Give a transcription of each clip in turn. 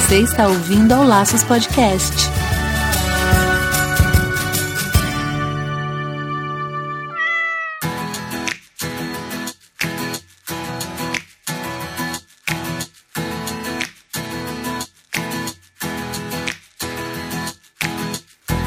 Você está ouvindo ao Laços Podcast.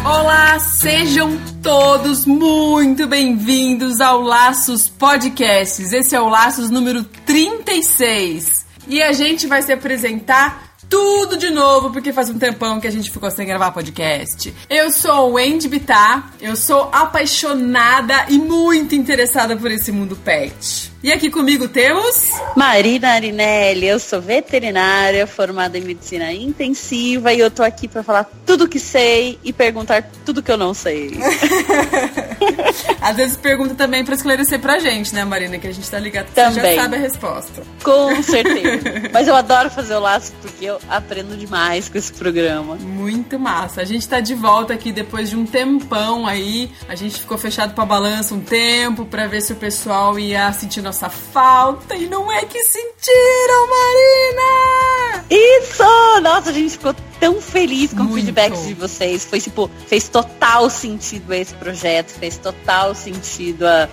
Olá, sejam todos muito bem-vindos ao Laços Podcasts. Esse é o Laços número 36. E a gente vai se apresentar tudo de novo, porque faz um tempão que a gente ficou sem gravar podcast. Eu sou Wendy Bittar, eu sou apaixonada e muito interessada por esse mundo pet. E aqui comigo temos. Marina Arinelli, eu sou veterinária, formada em medicina intensiva e eu tô aqui para falar tudo que sei e perguntar tudo que eu não sei. Às vezes pergunta também para esclarecer pra gente, né, Marina? Que a gente tá ligado que também. você já sabe a resposta. Com certeza. Mas eu adoro fazer o laço porque eu aprendo demais com esse programa. Muito massa. A gente tá de volta aqui depois de um tempão aí. A gente ficou fechado pra balança um tempo para ver se o pessoal ia sentir nossa falta. E não é que sentiram, Marina! Isso! Nossa, a gente ficou tão feliz com Muito. o feedback de vocês. Foi tipo, fez total sentido esse projeto, fez total sentido a-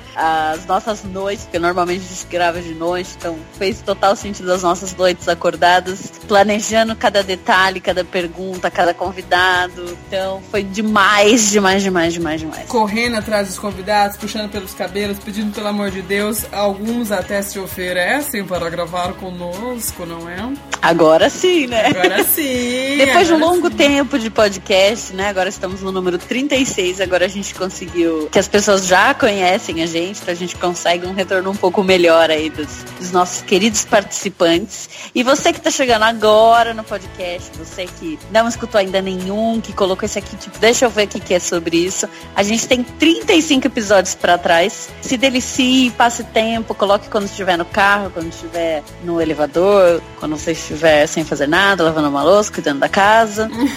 as nossas noites, porque normalmente a gente grava de noite, então fez total sentido as nossas noites acordadas, planejando cada detalhe, cada pergunta, cada convidado. Então foi demais, demais, demais, demais, demais. Correndo atrás dos convidados, puxando pelos cabelos, pedindo pelo amor de Deus. Alguns até se oferecem para gravar conosco, não é? Agora sim, né? Agora sim! Depois de um longo tempo de podcast, né? Agora estamos no número 36, agora a gente conseguiu que as pessoas já conhecem a gente, então a gente consegue um retorno um pouco melhor aí dos, dos nossos queridos participantes. E você que tá chegando agora no podcast, você que não escutou ainda nenhum, que colocou esse aqui, tipo, deixa eu ver o que, que é sobre isso. A gente tem 35 episódios pra trás. Se delicie, passe tempo, coloque quando estiver no carro, quando estiver no elevador, quando você estiver sem fazer nada, lavando uma louça, cuidando da casa.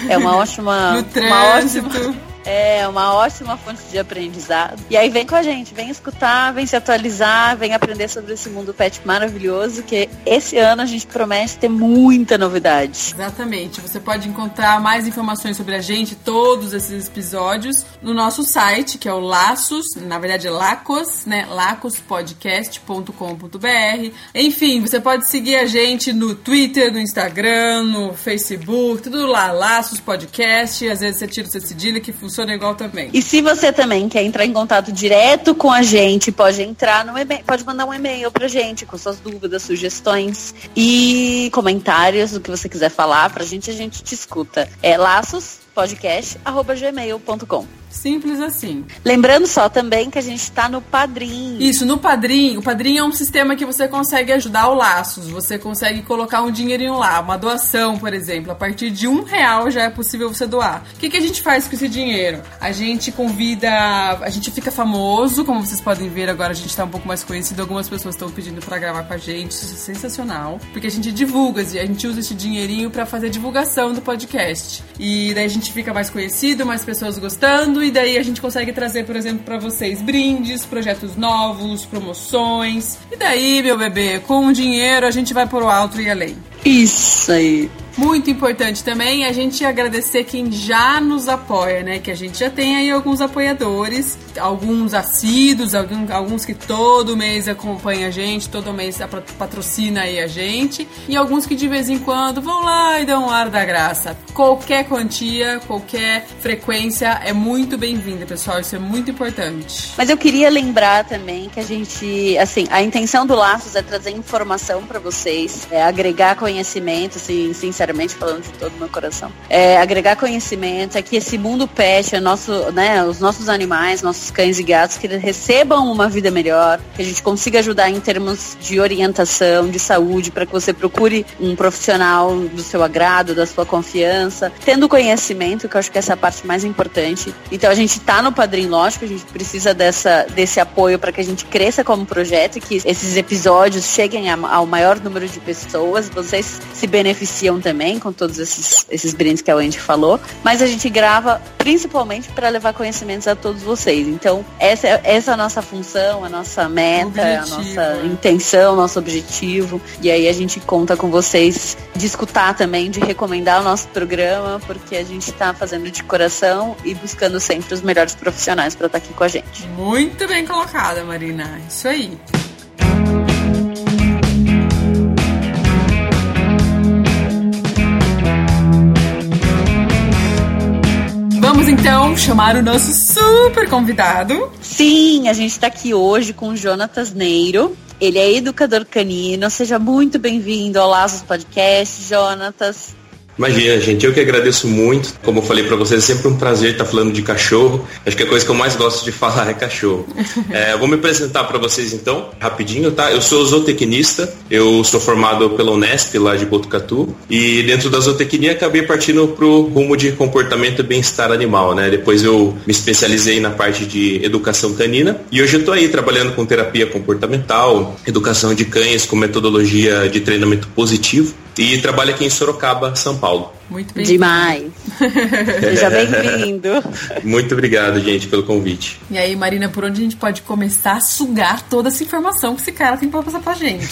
É uma ótima. No uma trânsito. ótima. É uma ótima fonte de aprendizado. E aí vem com a gente, vem escutar, vem se atualizar, vem aprender sobre esse mundo pet maravilhoso, que esse ano a gente promete ter muita novidade. Exatamente. Você pode encontrar mais informações sobre a gente, todos esses episódios, no nosso site, que é o Laços, na verdade é Lacos, né? lacospodcast.com.br. Enfim, você pode seguir a gente no Twitter, no Instagram, no Facebook, tudo lá, Laços Podcast. Às vezes você tira o seu cedilha, que funciona igual também. E se você também quer entrar em contato direto com a gente, pode entrar no e-mail, pode mandar um e-mail pra gente com suas dúvidas, sugestões e comentários, o que você quiser falar pra gente, a gente te escuta. É laçospodcast.gmail.com Simples assim. Lembrando só também que a gente tá no Padrim. Isso, no Padrim, o Padrim é um sistema que você consegue ajudar o Laços. Você consegue colocar um dinheirinho lá, uma doação, por exemplo. A partir de um real já é possível você doar. O que, que a gente faz com esse dinheiro? A gente convida, a gente fica famoso, como vocês podem ver agora a gente tá um pouco mais conhecido. Algumas pessoas estão pedindo pra gravar com a gente, isso é sensacional. Porque a gente divulga, a gente usa esse dinheirinho pra fazer divulgação do podcast. E daí a gente fica mais conhecido, mais pessoas gostando, e daí a gente consegue trazer, por exemplo, pra vocês brindes, projetos novos, promoções. E daí, meu bebê, com o dinheiro a gente vai pro alto e além. Isso aí. Muito importante também a gente agradecer quem já nos apoia, né? Que a gente já tem aí alguns apoiadores, alguns assíduos, alguns que todo mês acompanham a gente, todo mês patrocina aí a gente, e alguns que de vez em quando vão lá e dão um ar da graça. Qualquer quantia, qualquer frequência é muito bem-vinda, pessoal. Isso é muito importante. Mas eu queria lembrar também que a gente, assim, a intenção do Laços é trazer informação pra vocês, é agregar conhecimento, assim, sinceramente falando de todo meu coração. É agregar conhecimento, é que esse mundo pet, é nosso, né, os nossos animais, nossos cães e gatos, que eles recebam uma vida melhor, que a gente consiga ajudar em termos de orientação, de saúde, para que você procure um profissional do seu agrado, da sua confiança, tendo conhecimento, que eu acho que essa é a parte mais importante. Então a gente tá no padrinho, lógico, a gente precisa dessa, desse apoio para que a gente cresça como projeto e que esses episódios cheguem ao maior número de pessoas. Vocês se beneficiam também. Também, com todos esses, esses brindes que a Wendy falou, mas a gente grava principalmente para levar conhecimentos a todos vocês. Então, essa, essa é a nossa função, a nossa meta, objetivo, a nossa é. intenção, nosso objetivo. E aí a gente conta com vocês de escutar também, de recomendar o nosso programa, porque a gente está fazendo de coração e buscando sempre os melhores profissionais para estar tá aqui com a gente. Muito bem colocada, Marina. Isso aí. Vamos então chamar o nosso super convidado. Sim, a gente está aqui hoje com o Jonatas Neiro. Ele é educador canino. Seja muito bem-vindo ao Laços Podcast, Jonatas. Imagina, gente, eu que agradeço muito. Como eu falei para vocês, é sempre um prazer estar falando de cachorro. Acho que a coisa que eu mais gosto de falar é cachorro. É, vou me apresentar para vocês então, rapidinho, tá? Eu sou zootecnista, eu sou formado pela Unesp lá de Botucatu e dentro da zootecnia acabei partindo pro rumo de comportamento e bem-estar animal, né? Depois eu me especializei na parte de educação canina e hoje eu tô aí trabalhando com terapia comportamental, educação de cães com metodologia de treinamento positivo e trabalho aqui em Sorocaba, São Paulo. Muito bem. Demais. Seja bem-vindo. Muito obrigado, gente, pelo convite. E aí, Marina, por onde a gente pode começar a sugar toda essa informação que esse cara tem pra passar pra gente?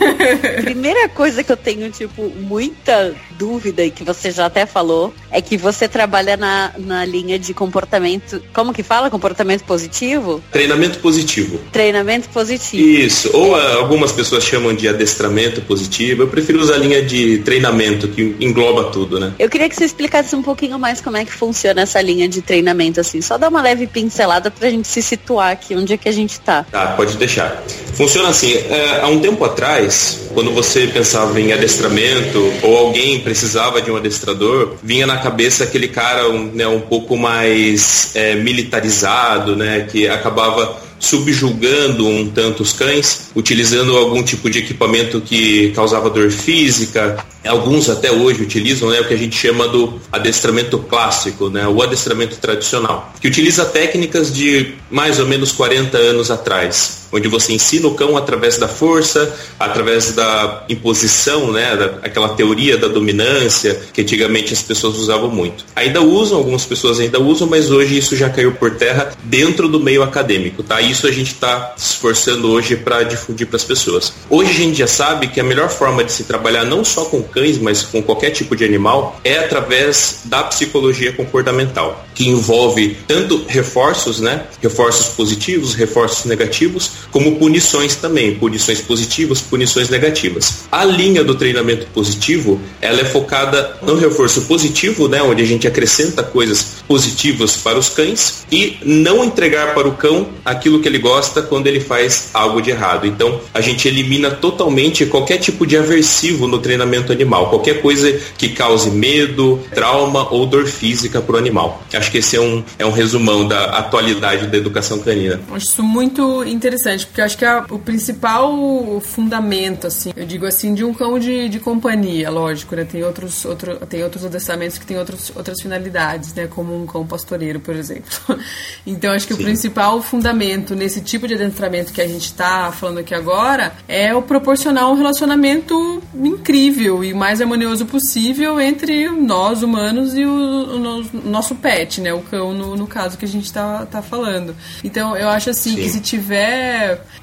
Primeira coisa que eu tenho, tipo, muita dúvida e que você já até falou, é que você trabalha na, na linha de comportamento. Como que fala? Comportamento positivo? Treinamento positivo. Treinamento positivo. Isso. Ou é. algumas pessoas chamam de adestramento positivo. Eu prefiro usar a linha de treinamento, que engloba tudo tudo, né? Eu queria que você explicasse um pouquinho mais como é que funciona essa linha de treinamento, assim. Só dar uma leve pincelada pra gente se situar aqui, onde é que a gente tá. Tá, pode deixar. Funciona assim, é, há um tempo atrás, quando você pensava em adestramento, ou alguém precisava de um adestrador, vinha na cabeça aquele cara um, né, um pouco mais é, militarizado, né? Que acabava subjulgando um tanto os cães, utilizando algum tipo de equipamento que causava dor física. Alguns até hoje utilizam né, o que a gente chama do adestramento clássico, né, o adestramento tradicional, que utiliza técnicas de mais ou menos 40 anos atrás onde você ensina o cão através da força, através da imposição, né, da, aquela teoria da dominância que antigamente as pessoas usavam muito. Ainda usam, algumas pessoas ainda usam, mas hoje isso já caiu por terra dentro do meio acadêmico, tá? Isso a gente está se esforçando hoje para difundir para as pessoas. Hoje a gente já sabe que a melhor forma de se trabalhar não só com cães, mas com qualquer tipo de animal é através da psicologia comportamental, que envolve tanto reforços, né, reforços positivos, reforços negativos, como punições também, punições positivas, punições negativas. A linha do treinamento positivo, ela é focada no reforço positivo, né, onde a gente acrescenta coisas positivas para os cães e não entregar para o cão aquilo que ele gosta quando ele faz algo de errado. Então, a gente elimina totalmente qualquer tipo de aversivo no treinamento animal, qualquer coisa que cause medo, trauma ou dor física para o animal. Acho que esse é um, é um resumão da atualidade da educação canina. Acho isso muito interessante interessante, porque eu acho que é o principal fundamento, assim, eu digo assim, de um cão de, de companhia, lógico, né? Tem outros, outro, tem outros adestramentos que têm outros, outras finalidades, né? Como um cão pastoreiro, por exemplo. Então, acho que Sim. o principal fundamento nesse tipo de adestramento que a gente está falando aqui agora é o proporcionar um relacionamento incrível e mais harmonioso possível entre nós, humanos, e o, o, o nosso pet, né? O cão, no, no caso que a gente está tá falando. Então, eu acho assim, Sim. que se tiver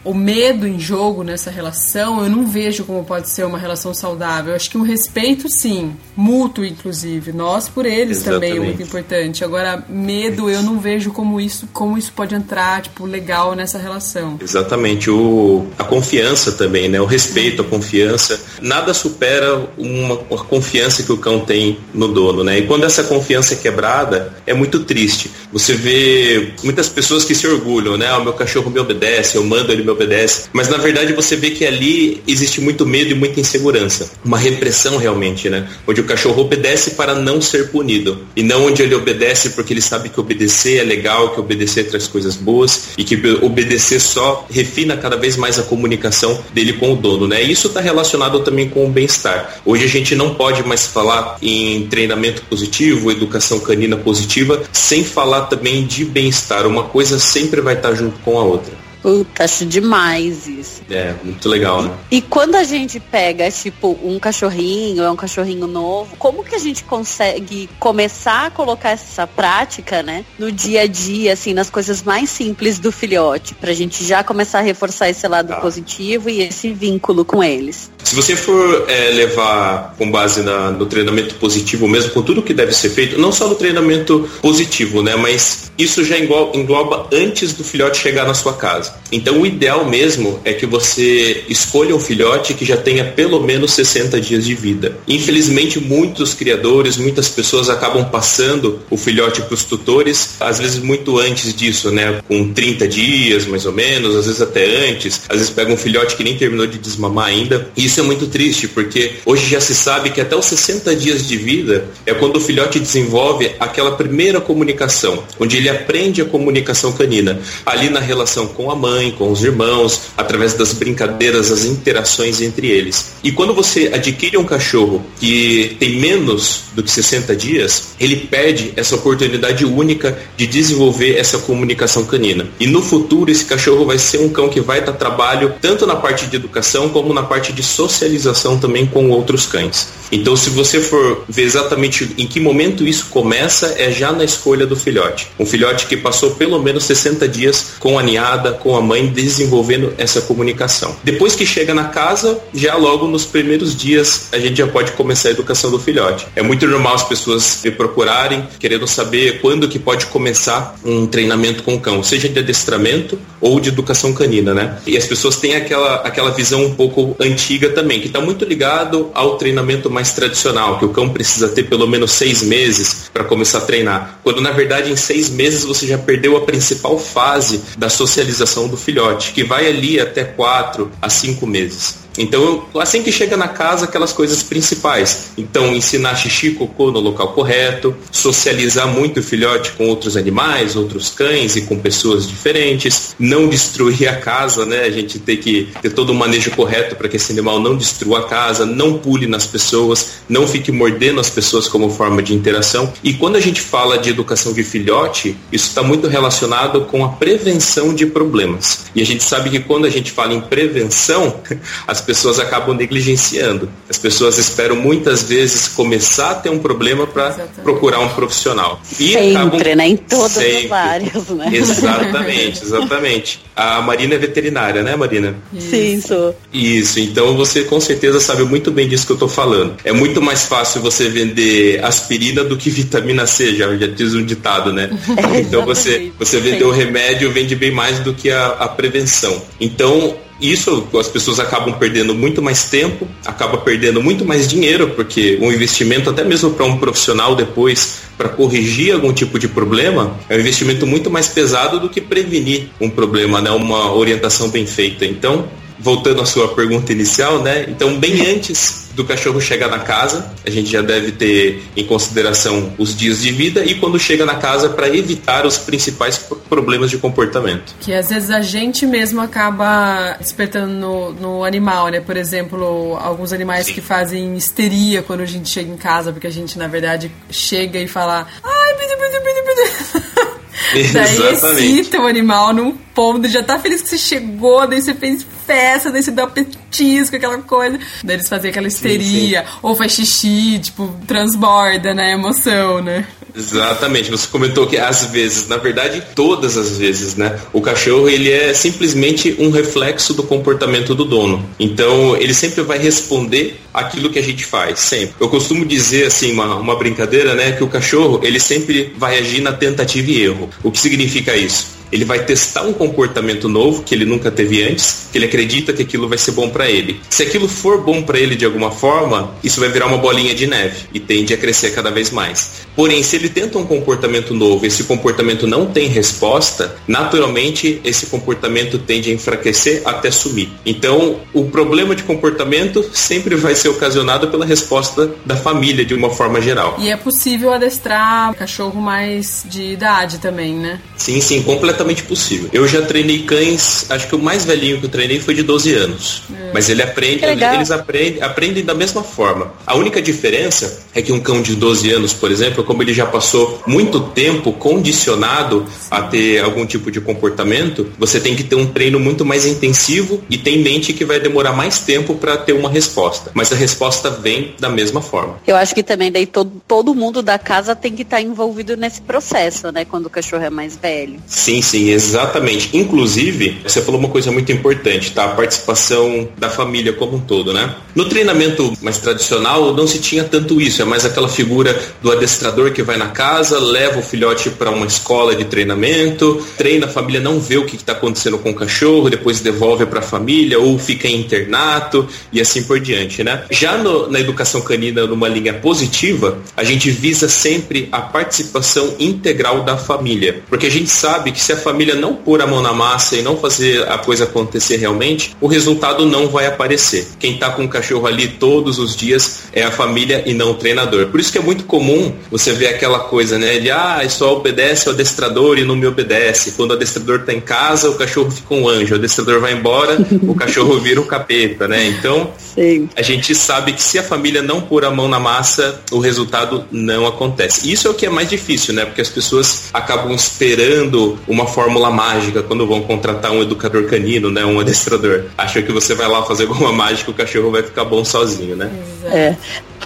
o medo em jogo nessa relação, eu não vejo como pode ser uma relação saudável. Eu acho que o respeito, sim, mútuo, inclusive. Nós por eles Exatamente. também é muito importante. Agora, medo, eu não vejo como isso, como isso pode entrar, tipo, legal nessa relação. Exatamente. O, a confiança também, né? O respeito, a confiança. Nada supera uma, uma confiança que o cão tem no dono, né? E quando essa confiança é quebrada, é muito triste. Você vê muitas pessoas que se orgulham, né? Ah, o meu cachorro me obedece, eu mando, ele me obedece. Mas na verdade você vê que ali existe muito medo e muita insegurança. Uma repressão realmente, né? Onde o cachorro obedece para não ser punido. E não onde ele obedece porque ele sabe que obedecer é legal, que obedecer traz coisas boas e que obedecer só refina cada vez mais a comunicação dele com o dono, né? Isso está relacionado também com o bem-estar. Hoje a gente não pode mais falar em treinamento positivo, educação canina positiva, sem falar também de bem-estar. Uma coisa sempre vai estar junto com a outra. Puta, acho demais isso. É, muito legal, né? E quando a gente pega, tipo, um cachorrinho, é um cachorrinho novo, como que a gente consegue começar a colocar essa prática, né, no dia a dia, assim, nas coisas mais simples do filhote, pra gente já começar a reforçar esse lado tá. positivo e esse vínculo com eles? Se você for é, levar com base na, no treinamento positivo mesmo, com tudo que deve ser feito, não só no treinamento positivo, né, mas isso já engloba, engloba antes do filhote chegar na sua casa. Então o ideal mesmo é que você escolha um filhote que já tenha pelo menos 60 dias de vida. Infelizmente, muitos criadores, muitas pessoas acabam passando o filhote para os tutores, às vezes muito antes disso, né? Com 30 dias, mais ou menos, às vezes até antes. Às vezes pega um filhote que nem terminou de desmamar ainda. E isso é muito triste, porque hoje já se sabe que até os 60 dias de vida é quando o filhote desenvolve aquela primeira comunicação, onde ele aprende a comunicação canina, ali na relação com a mãe, com os irmãos, através das brincadeiras, as interações entre eles. E quando você adquire um cachorro que tem menos do que 60 dias, ele perde essa oportunidade única de desenvolver essa comunicação canina. E no futuro esse cachorro vai ser um cão que vai dar trabalho tanto na parte de educação como na parte de socialização também com outros cães. Então se você for ver exatamente em que momento isso começa, é já na escolha do filhote. Um filhote que passou pelo menos 60 dias com a ninhada, com a mãe desenvolvendo essa comunicação. Depois que chega na casa, já logo nos primeiros dias a gente já pode começar a educação do filhote. É muito normal as pessoas me procurarem querendo saber quando que pode começar um treinamento com o cão, seja de adestramento ou de educação canina, né? E as pessoas têm aquela, aquela visão um pouco antiga também, que está muito ligado ao treinamento mais tradicional, que o cão precisa ter pelo menos seis meses para começar a treinar. Quando na verdade em seis meses você já perdeu a principal fase da socialização do filhote, que vai ali até quatro a cinco meses. Então, assim que chega na casa, aquelas coisas principais. Então, ensinar xixi e cocô no local correto, socializar muito o filhote com outros animais, outros cães e com pessoas diferentes, não destruir a casa, né? A gente tem que ter todo o manejo correto para que esse animal não destrua a casa, não pule nas pessoas, não fique mordendo as pessoas como forma de interação. E quando a gente fala de educação de filhote, isso está muito relacionado com a prevenção de problemas. E a gente sabe que quando a gente fala em prevenção, as pessoas acabam negligenciando. As pessoas esperam muitas vezes começar a ter um problema para procurar um profissional. E sempre, acabam... né? Em todas sempre. as áreas, né? Exatamente, exatamente. A Marina é veterinária, né, Marina? Sim, sou. Isso, então você com certeza sabe muito bem disso que eu estou falando. É muito mais fácil você vender aspirina do que vitamina C, já, já diz um ditado, né? É, então você, você vender o remédio vende bem mais do que a, a prevenção. Então, isso as pessoas acabam perdendo muito mais tempo, acaba perdendo muito mais dinheiro, porque o investimento, até mesmo para um profissional depois, para corrigir algum tipo de problema, é um investimento muito mais pesado do que prevenir um problema, né? Uma orientação bem feita. Então, voltando à sua pergunta inicial, né? Então, bem antes do cachorro chegar na casa, a gente já deve ter em consideração os dias de vida e quando chega na casa para evitar os principais problemas de comportamento. Que às vezes a gente mesmo acaba despertando no, no animal, né? Por exemplo, alguns animais Sim. que fazem histeria quando a gente chega em casa, porque a gente na verdade chega e fala: "Ai, pedi, pedi, pedi, pedi". Daí excita o animal num ponto, já tá feliz que você chegou, daí você fez festa, daí você dá um petisco, aquela coisa. Daí eles fazem aquela histeria, sim, sim. ou faz xixi, tipo, transborda, né? Emoção, né? Exatamente, você comentou que às vezes, na verdade todas as vezes, né? O cachorro ele é simplesmente um reflexo do comportamento do dono. Então ele sempre vai responder aquilo que a gente faz, sempre. Eu costumo dizer assim, uma, uma brincadeira, né? Que o cachorro ele sempre vai agir na tentativa e erro. O que significa isso? Ele vai testar um comportamento novo que ele nunca teve antes, que ele acredita que aquilo vai ser bom para ele. Se aquilo for bom para ele de alguma forma, isso vai virar uma bolinha de neve e tende a crescer cada vez mais. Porém, se ele tenta um comportamento novo, esse comportamento não tem resposta, naturalmente esse comportamento tende a enfraquecer até sumir. Então, o problema de comportamento sempre vai ser ocasionado pela resposta da família de uma forma geral. E é possível adestrar cachorro mais de idade também, né? Sim, sim, completamente completamente possível. Eu já treinei cães, acho que o mais velhinho que eu treinei foi de 12 anos. É. Mas ele aprende, eles aprendem, aprendem da mesma forma. A única diferença é que um cão de 12 anos, por exemplo, como ele já passou muito tempo condicionado a ter algum tipo de comportamento, você tem que ter um treino muito mais intensivo e tem em mente que vai demorar mais tempo para ter uma resposta. Mas a resposta vem da mesma forma. Eu acho que também daí todo, todo mundo da casa tem que estar tá envolvido nesse processo, né? Quando o cachorro é mais velho. Sim, sim, exatamente. Inclusive, você falou uma coisa muito importante, tá? A participação da família como um todo, né? No treinamento mais tradicional não se tinha tanto isso, é mais aquela figura do adestrador que vai na casa, leva o filhote para uma escola de treinamento, treina, a família não vê o que está acontecendo com o cachorro, depois devolve para a família ou fica em internato e assim por diante, né? Já no, na educação canina, numa linha positiva, a gente visa sempre a participação integral da família, porque a gente sabe que se a família não pôr a mão na massa e não fazer a coisa acontecer realmente, o resultado não vai aparecer. Quem está com o cachorro ali todos os dias é a família e não o treinador. Por isso que é muito comum você ver aquela coisa, né? Ele, ah, só obedece ao adestrador e não me obedece. Quando o adestrador está em casa, o cachorro fica um anjo. O adestrador vai embora, o cachorro vira o capeta, né? Então, Sim. a gente sabe que se a família não pôr a mão na massa, o resultado não acontece. Isso é o que é mais difícil, né? Porque as pessoas acabam esperando uma fórmula mágica quando vão contratar um educador canino, né? Um adestrador. Acham que você vai lá fazer alguma mágica, o cachorro vai ficar bom sozinho, né? É.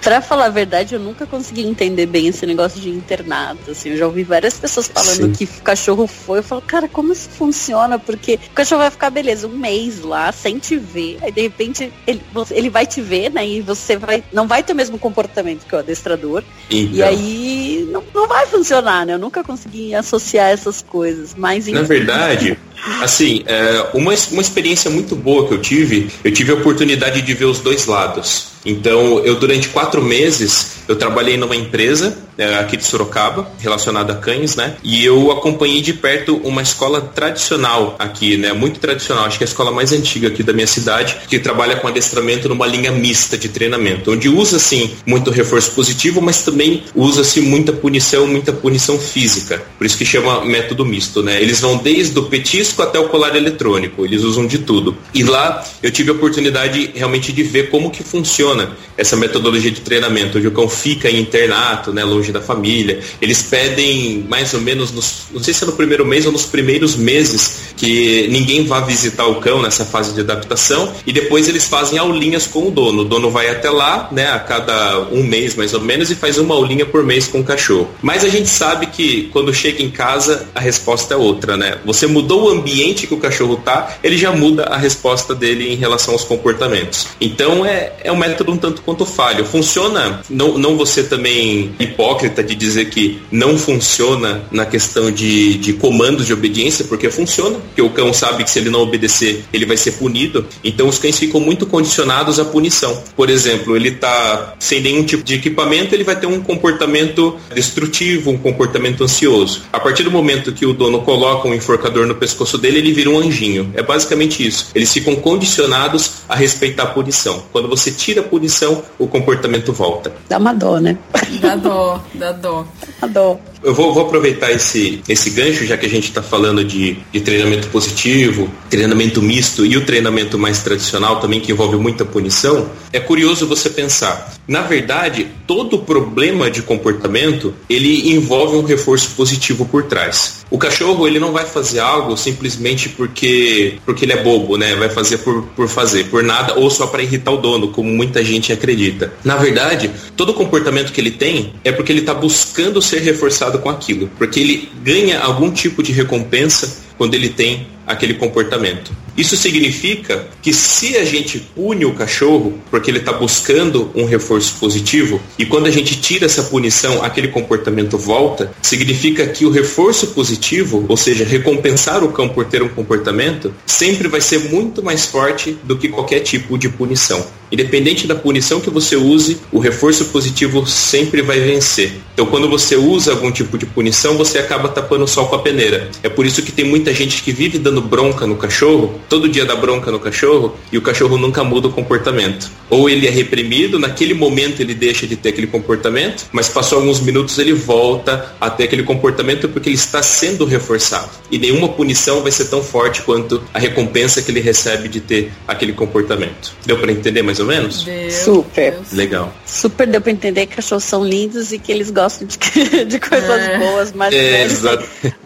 Pra falar a verdade, eu nunca consegui entender bem esse negócio de internato. Assim, eu já ouvi várias pessoas falando Sim. que o cachorro foi. Eu falo, cara, como isso funciona? Porque o cachorro vai ficar, beleza, um mês lá, sem te ver. Aí de repente ele, ele vai te ver, né? E você vai, não vai ter o mesmo comportamento que o adestrador. Então. E aí não, não vai funcionar, né? Eu nunca consegui associar essas coisas. Mas Na verdade, assim, é, uma, uma experiência muito boa que eu tive, eu tive a oportunidade de ver os dois lados. Então, eu durante quatro meses, eu trabalhei numa empresa é, aqui de Sorocaba, relacionada a cães, né? E eu acompanhei de perto uma escola tradicional aqui, né? Muito tradicional, acho que é a escola mais antiga aqui da minha cidade, que trabalha com adestramento numa linha mista de treinamento, onde usa, assim, muito reforço positivo, mas também usa-se muita punição, muita punição física. Por isso que chama método misto, né? Eles vão desde o petisco até o colar eletrônico, eles usam de tudo. E lá eu tive a oportunidade realmente de ver como que funciona funciona essa metodologia de treinamento, o cão fica em internato, né, longe da família. Eles pedem mais ou menos, nos, não sei se é no primeiro mês ou nos primeiros meses, que ninguém vá visitar o cão nessa fase de adaptação e depois eles fazem aulinhas com o dono. O dono vai até lá, né, a cada um mês mais ou menos e faz uma aulinha por mês com o cachorro. Mas a gente sabe que quando chega em casa a resposta é outra, né? Você mudou o ambiente que o cachorro tá, ele já muda a resposta dele em relação aos comportamentos. Então é, é um método método um tanto quanto falho. Funciona, não, não você também hipócrita de dizer que não funciona na questão de, de comandos de obediência, porque funciona, porque o cão sabe que se ele não obedecer, ele vai ser punido. Então os cães ficam muito condicionados à punição. Por exemplo, ele está sem nenhum tipo de equipamento, ele vai ter um comportamento destrutivo, um comportamento ansioso. A partir do momento que o dono coloca um enforcador no pescoço dele, ele vira um anjinho. É basicamente isso. Eles ficam condicionados a respeitar a punição. Quando você tira punição, o comportamento volta. Dá uma dó, né? Dá dó, dá dó. Dá dó. Eu vou, vou, aproveitar esse, esse gancho, já que a gente está falando de, de treinamento positivo, treinamento misto e o treinamento mais tradicional também, que envolve muita punição. É curioso você pensar. Na verdade, todo problema de comportamento, ele envolve um reforço positivo por trás. O cachorro, ele não vai fazer algo simplesmente porque, porque ele é bobo, né? Vai fazer por, por fazer, por nada, ou só para irritar o dono, como muita gente acredita. Na verdade, todo comportamento que ele tem é porque ele está buscando ser reforçado com aquilo, porque ele ganha algum tipo de recompensa quando ele tem aquele comportamento. Isso significa que se a gente pune o cachorro porque ele está buscando um reforço positivo e quando a gente tira essa punição, aquele comportamento volta, significa que o reforço positivo, ou seja, recompensar o cão por ter um comportamento, sempre vai ser muito mais forte do que qualquer tipo de punição. Independente da punição que você use, o reforço positivo sempre vai vencer. Então, quando você usa algum tipo de punição, você acaba tapando o sol com a peneira. É por isso que tem muita gente que vive dando bronca no cachorro, todo dia dá bronca no cachorro, e o cachorro nunca muda o comportamento. Ou ele é reprimido, naquele momento ele deixa de ter aquele comportamento, mas passou alguns minutos ele volta a ter aquele comportamento porque ele está sendo reforçado. E nenhuma punição vai ser tão forte quanto a recompensa que ele recebe de ter aquele comportamento. Deu para entender mais ou menos? Deu, Super. Deus. Legal. Super deu para entender que cachorros são lindos e que eles gostam de, de coisas é. boas, mas é,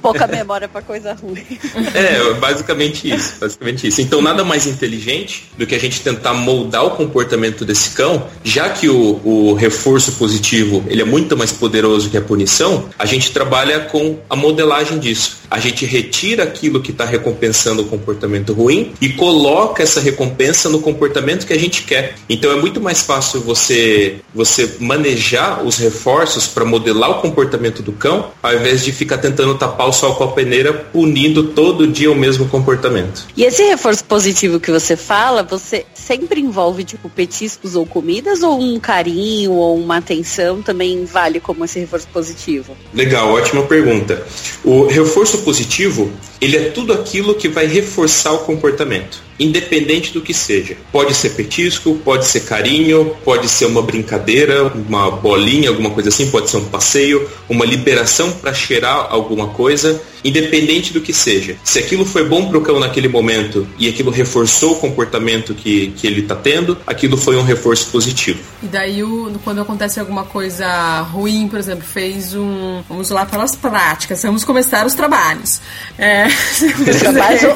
pouca memória para coisa ruim. É, basicamente isso, basicamente isso. Então nada mais inteligente do que a gente tentar moldar o comportamento desse cão, já que o, o reforço positivo ele é muito mais poderoso que a punição, a gente trabalha com a modelagem disso. A gente retira aquilo que está recompensando o comportamento ruim e coloca essa recompensa no comportamento que a gente quer. Então é muito mais fácil você você manejar os reforços para modelar o comportamento do cão, ao invés de ficar tentando tapar o sol com a peneira, punindo todo dia o mesmo comportamento. E esse reforço positivo que você fala, você sempre envolve tipo petiscos ou comidas ou um carinho ou uma atenção também vale como esse reforço positivo? Legal, ótima pergunta. O reforço positivo, ele é tudo aquilo que vai reforçar o comportamento independente do que seja. Pode ser petisco, pode ser carinho, pode ser uma brincadeira, uma bolinha, alguma coisa assim, pode ser um passeio, uma liberação para cheirar alguma coisa, independente do que seja. Se aquilo foi bom para o cão naquele momento e aquilo reforçou o comportamento que, que ele está tendo, aquilo foi um reforço positivo. E daí, o, quando acontece alguma coisa ruim, por exemplo, fez um. Vamos lá pelas práticas, vamos começar os trabalhos. É,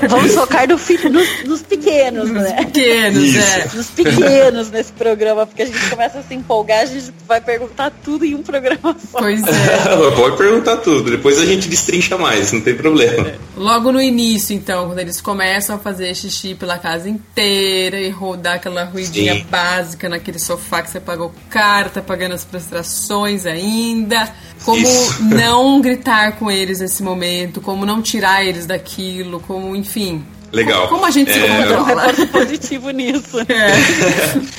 vamos focar no filho, nos, nos pequenos, nos né? Pequenos, Isso. é. Nos pequenos nesse programa, porque a gente começa a se empolgar, a gente vai perguntar tudo em um programa só. Pois é. Pode perguntar tudo, depois a gente destrincha mais, não tem problema. Logo no início, então, quando eles começam a fazer xixi pela casa inteira e rodar aquela ruidinha Sim. básica naquele sofá que você pagou caro, tá pagando as prestações ainda. Como Isso. não gritar com eles nesse momento, como não tirar eles daquilo, como, enfim, Legal. Como a gente se é... controla? Um positivo nisso. É.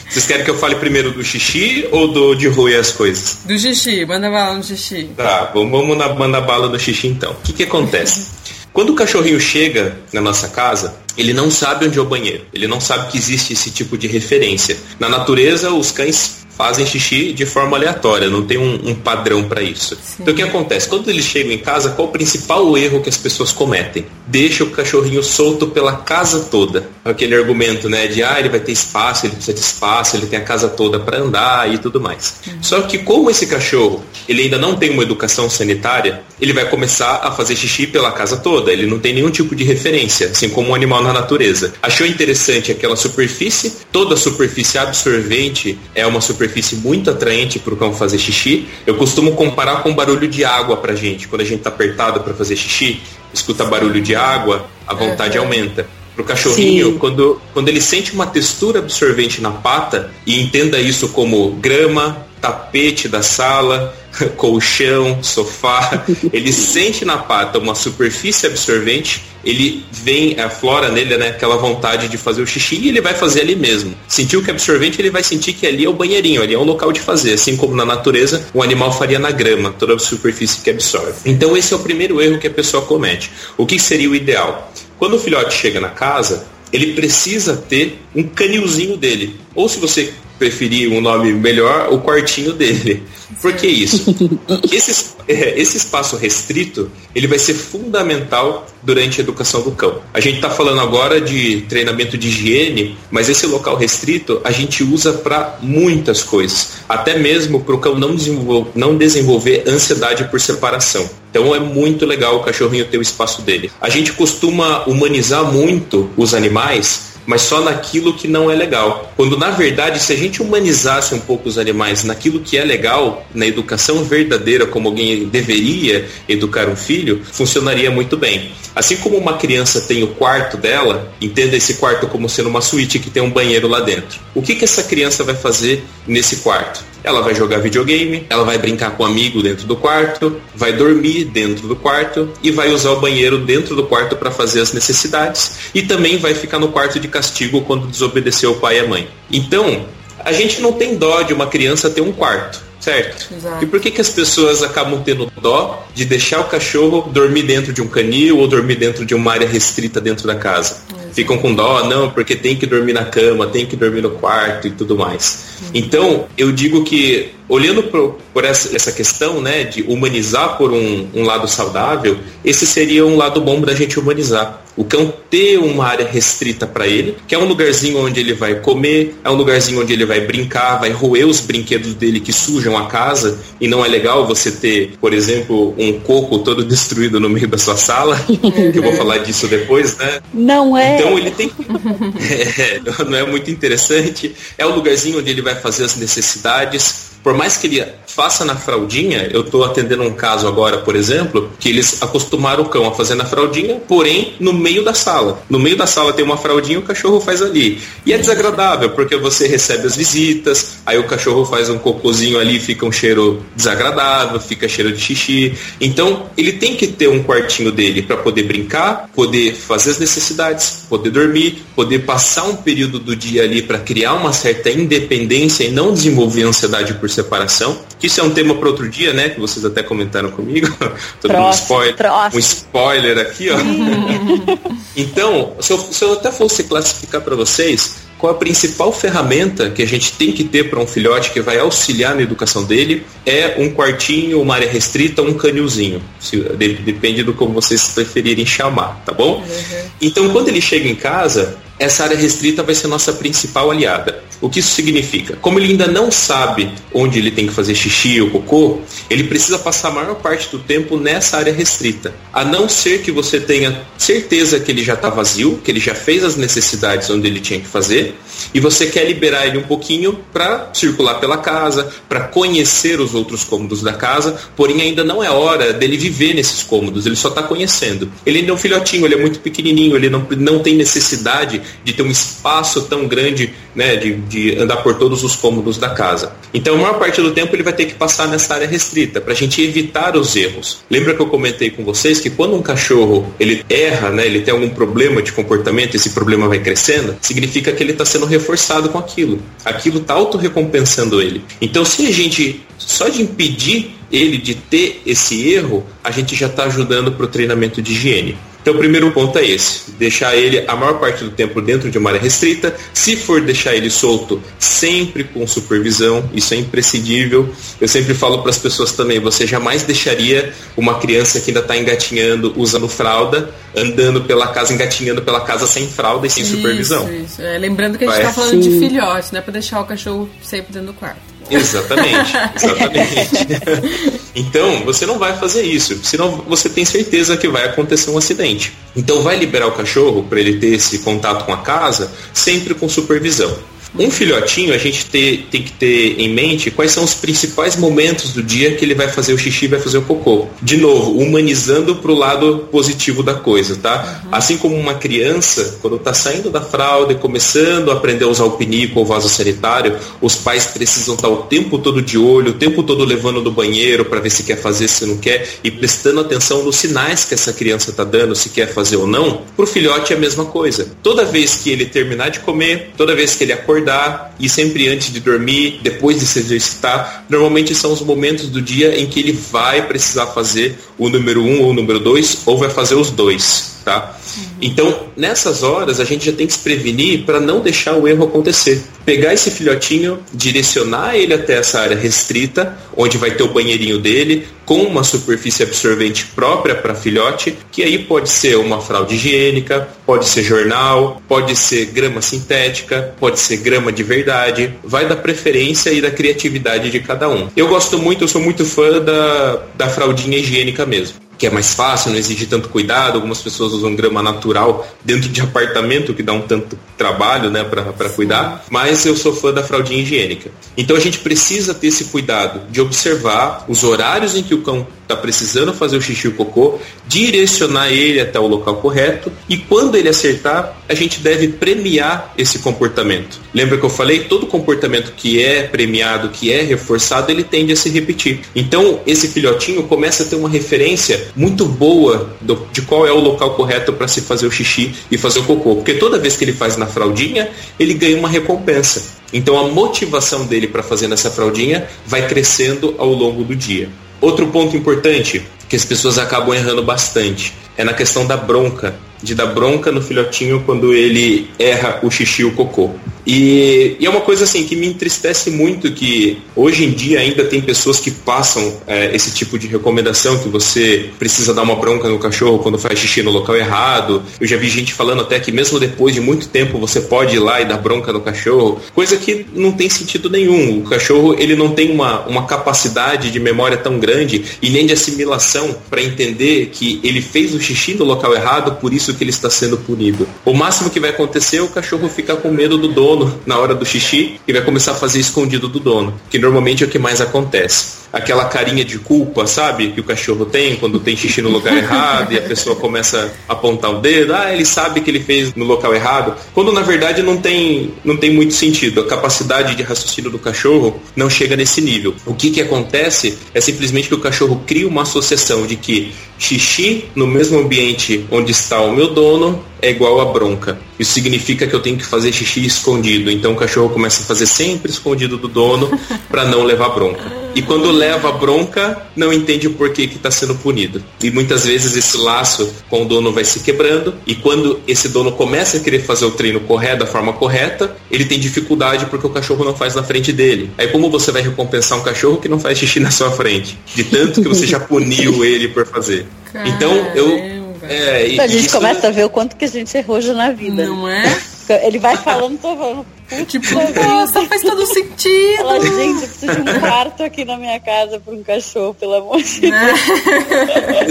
Vocês querem que eu fale primeiro do xixi ou do de ruir as coisas? Do xixi, manda bala no xixi. Tá, vamos mandar bala no xixi então. O que, que acontece? Quando o cachorrinho chega na nossa casa, ele não sabe onde é o banheiro. Ele não sabe que existe esse tipo de referência. Na natureza, os cães fazem xixi de forma aleatória, não tem um, um padrão para isso. Sim. Então o que acontece? Quando eles chegam em casa, qual o principal erro que as pessoas cometem? Deixa o cachorrinho solto pela casa toda. Aquele argumento, né, de ah, ele vai ter espaço, ele precisa de espaço, ele tem a casa toda para andar e tudo mais. Uhum. Só que como esse cachorro, ele ainda não tem uma educação sanitária, ele vai começar a fazer xixi pela casa toda, ele não tem nenhum tipo de referência, assim como um animal na natureza. Achou interessante aquela superfície? Toda superfície absorvente é uma superfície muito atraente para o cão fazer xixi. Eu costumo comparar com barulho de água para gente. Quando a gente está apertado para fazer xixi, escuta barulho de água, a vontade aumenta. Para o cachorrinho, quando, quando ele sente uma textura absorvente na pata, e entenda isso como grama, tapete da sala, colchão, sofá, ele sente na pata uma superfície absorvente, ele vem, aflora nele né, aquela vontade de fazer o xixi e ele vai fazer ali mesmo. Sentiu que é absorvente, ele vai sentir que ali é o banheirinho, ali é o local de fazer. Assim como na natureza, o animal faria na grama, toda a superfície que absorve. Então esse é o primeiro erro que a pessoa comete. O que seria o ideal? Quando o filhote chega na casa, ele precisa ter um canilzinho dele. Ou se você preferir um nome melhor, o quartinho dele. Por que isso? Esse, é, esse espaço restrito, ele vai ser fundamental durante a educação do cão. A gente está falando agora de treinamento de higiene, mas esse local restrito a gente usa para muitas coisas, até mesmo para o cão não desenvolver, não desenvolver ansiedade por separação. Então é muito legal o cachorrinho ter o espaço dele. A gente costuma humanizar muito os animais mas só naquilo que não é legal. Quando na verdade, se a gente humanizasse um pouco os animais naquilo que é legal, na educação verdadeira, como alguém deveria educar um filho, funcionaria muito bem. Assim como uma criança tem o quarto dela, entenda esse quarto como sendo uma suíte que tem um banheiro lá dentro. O que, que essa criança vai fazer nesse quarto? Ela vai jogar videogame, ela vai brincar com um amigo dentro do quarto, vai dormir dentro do quarto e vai usar o banheiro dentro do quarto para fazer as necessidades e também vai ficar no quarto de castigo quando desobedeceu o pai e a mãe. Então, a gente não tem dó de uma criança ter um quarto certo? Exato. E por que, que as pessoas acabam tendo dó de deixar o cachorro dormir dentro de um canil ou dormir dentro de uma área restrita dentro da casa? Exato. Ficam com dó, não, porque tem que dormir na cama, tem que dormir no quarto e tudo mais. Então, eu digo que olhando por, por essa, essa, questão né, de humanizar por um, um, lado saudável, esse seria um lado bom da gente humanizar. O cão ter uma área restrita para ele, que é um lugarzinho onde ele vai comer, é um lugarzinho onde ele vai brincar, vai roer os brinquedos dele que sujam a casa, e não é legal você ter, por exemplo, um coco todo destruído no meio da sua sala, que eu vou falar disso depois, né? Não é. Então ele tem. é, não é muito interessante. É o lugarzinho onde ele vai fazer as necessidades por mais que ele faça na fraldinha, eu estou atendendo um caso agora, por exemplo, que eles acostumaram o cão a fazer na fraldinha, porém no meio da sala. No meio da sala tem uma fraldinha, o cachorro faz ali. E é desagradável, porque você recebe as visitas, aí o cachorro faz um cocôzinho ali, fica um cheiro desagradável, fica cheiro de xixi. Então, ele tem que ter um quartinho dele para poder brincar, poder fazer as necessidades, poder dormir, poder passar um período do dia ali para criar uma certa independência e não desenvolver ansiedade por separação, que isso é um tema para outro dia, né? Que vocês até comentaram comigo. Todo próximo, um spoiler, próximo. um spoiler aqui, ó. então, se eu, se eu até fosse classificar para vocês, qual a principal ferramenta que a gente tem que ter para um filhote que vai auxiliar na educação dele é um quartinho, uma área restrita, um canilzinho. Se, de, depende do como vocês preferirem chamar, tá bom? Uhum. Então, quando ele chega em casa, essa área restrita vai ser nossa principal aliada. O que isso significa? Como ele ainda não sabe onde ele tem que fazer xixi ou cocô, ele precisa passar a maior parte do tempo nessa área restrita. A não ser que você tenha certeza que ele já está vazio, que ele já fez as necessidades onde ele tinha que fazer, e você quer liberar ele um pouquinho para circular pela casa, para conhecer os outros cômodos da casa, porém ainda não é hora dele viver nesses cômodos, ele só está conhecendo. Ele ainda é um filhotinho, ele é muito pequenininho, ele não, não tem necessidade de ter um espaço tão grande, né, de, de andar por todos os cômodos da casa. Então, a maior parte do tempo ele vai ter que passar nessa área restrita, para a gente evitar os erros. Lembra que eu comentei com vocês que quando um cachorro ele erra, né, ele tem algum problema de comportamento, esse problema vai crescendo, significa que ele está sendo reforçado com aquilo. Aquilo está auto-recompensando ele. Então, se a gente, só de impedir ele de ter esse erro, a gente já está ajudando para o treinamento de higiene. Então o primeiro ponto é esse, deixar ele a maior parte do tempo dentro de uma área restrita. Se for deixar ele solto, sempre com supervisão, isso é imprescindível. Eu sempre falo para as pessoas também, você jamais deixaria uma criança que ainda está engatinhando, usando fralda, andando pela casa, engatinhando pela casa sem fralda e sem isso, supervisão. Isso. É, lembrando que a gente está falando Sim. de filhote, não é para deixar o cachorro sempre dentro do quarto. Exatamente, exatamente. então, você não vai fazer isso, senão você tem certeza que vai acontecer um acidente. Então, vai liberar o cachorro para ele ter esse contato com a casa, sempre com supervisão. Um filhotinho, a gente ter, tem que ter em mente quais são os principais momentos do dia que ele vai fazer o xixi e vai fazer o cocô. De novo, humanizando para o lado positivo da coisa, tá? Uhum. Assim como uma criança, quando está saindo da fralda e começando a aprender a usar o pinico ou o vaso sanitário, os pais precisam estar tá o tempo todo de olho, o tempo todo levando no banheiro para ver se quer fazer, se não quer, e prestando atenção nos sinais que essa criança está dando, se quer fazer ou não. Para o filhote é a mesma coisa. Toda vez que ele terminar de comer, toda vez que ele acordar, acordar e sempre antes de dormir, depois de se exercitar, normalmente são os momentos do dia em que ele vai precisar fazer o número um ou o número dois, ou vai fazer os dois, tá? Então, nessas horas, a gente já tem que se prevenir para não deixar o erro acontecer. Pegar esse filhotinho, direcionar ele até essa área restrita, onde vai ter o banheirinho dele, com uma superfície absorvente própria para filhote, que aí pode ser uma fralda higiênica, pode ser jornal, pode ser grama sintética, pode ser grama de verdade, vai da preferência e da criatividade de cada um. Eu gosto muito, eu sou muito fã da, da fraldinha higiênica mesmo que é mais fácil, não exige tanto cuidado. Algumas pessoas usam grama natural dentro de apartamento, que dá um tanto trabalho né, para cuidar. Mas eu sou fã da fraldinha higiênica. Então a gente precisa ter esse cuidado de observar os horários em que o cão está precisando fazer o xixi e o cocô, direcionar ele até o local correto e quando ele acertar, a gente deve premiar esse comportamento. Lembra que eu falei? Todo comportamento que é premiado, que é reforçado, ele tende a se repetir. Então, esse filhotinho começa a ter uma referência muito boa do, de qual é o local correto para se fazer o xixi e fazer o cocô. Porque toda vez que ele faz na fraldinha, ele ganha uma recompensa. Então a motivação dele para fazer nessa fraldinha vai crescendo ao longo do dia. Outro ponto importante que as pessoas acabam errando bastante é na questão da bronca de dar bronca no filhotinho quando ele erra o xixi e o cocô. E, e, é uma coisa assim que me entristece muito que hoje em dia ainda tem pessoas que passam é, esse tipo de recomendação que você precisa dar uma bronca no cachorro quando faz xixi no local errado. Eu já vi gente falando até que mesmo depois de muito tempo você pode ir lá e dar bronca no cachorro, coisa que não tem sentido nenhum. O cachorro ele não tem uma, uma capacidade de memória tão grande e nem de assimilação para entender que ele fez o xixi no local errado, por isso que ele está sendo punido. O máximo que vai acontecer é o cachorro ficar com medo do dono na hora do xixi e vai começar a fazer escondido do dono, que normalmente é o que mais acontece aquela carinha de culpa, sabe? Que o cachorro tem quando tem xixi no lugar errado e a pessoa começa a apontar o dedo. Ah, ele sabe que ele fez no local errado. Quando na verdade não tem, não tem muito sentido. A capacidade de raciocínio do cachorro não chega nesse nível. O que, que acontece é simplesmente que o cachorro cria uma associação de que xixi no mesmo ambiente onde está o meu dono é igual a bronca. Isso significa que eu tenho que fazer xixi escondido. Então o cachorro começa a fazer sempre escondido do dono para não levar bronca. E quando leva bronca, não entende o porquê que está sendo punido. E muitas vezes esse laço com o dono vai se quebrando. E quando esse dono começa a querer fazer o treino correto, da forma correta, ele tem dificuldade porque o cachorro não faz na frente dele. Aí como você vai recompensar um cachorro que não faz xixi na sua frente? De tanto que você já puniu ele por fazer. Então eu é, e, a gente isso... começa a ver o quanto que a gente errou já na vida. Não é? Ele vai falando, tô falando. Tipo, nossa, faz todo sentido. Fala, gente, eu preciso de um quarto aqui na minha casa para um cachorro, pelo amor de Deus.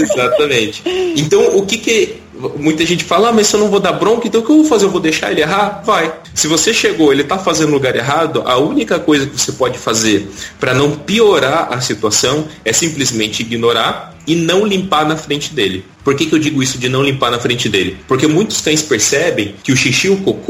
Exatamente. Então, o que que muita gente fala, ah, mas se eu não vou dar bronca, então o que eu vou fazer? Eu vou deixar ele errar? Vai. Se você chegou, ele está fazendo no lugar errado, a única coisa que você pode fazer para não piorar a situação é simplesmente ignorar e não limpar na frente dele. Por que, que eu digo isso de não limpar na frente dele? Porque muitos cães percebem que o xixi e o cocô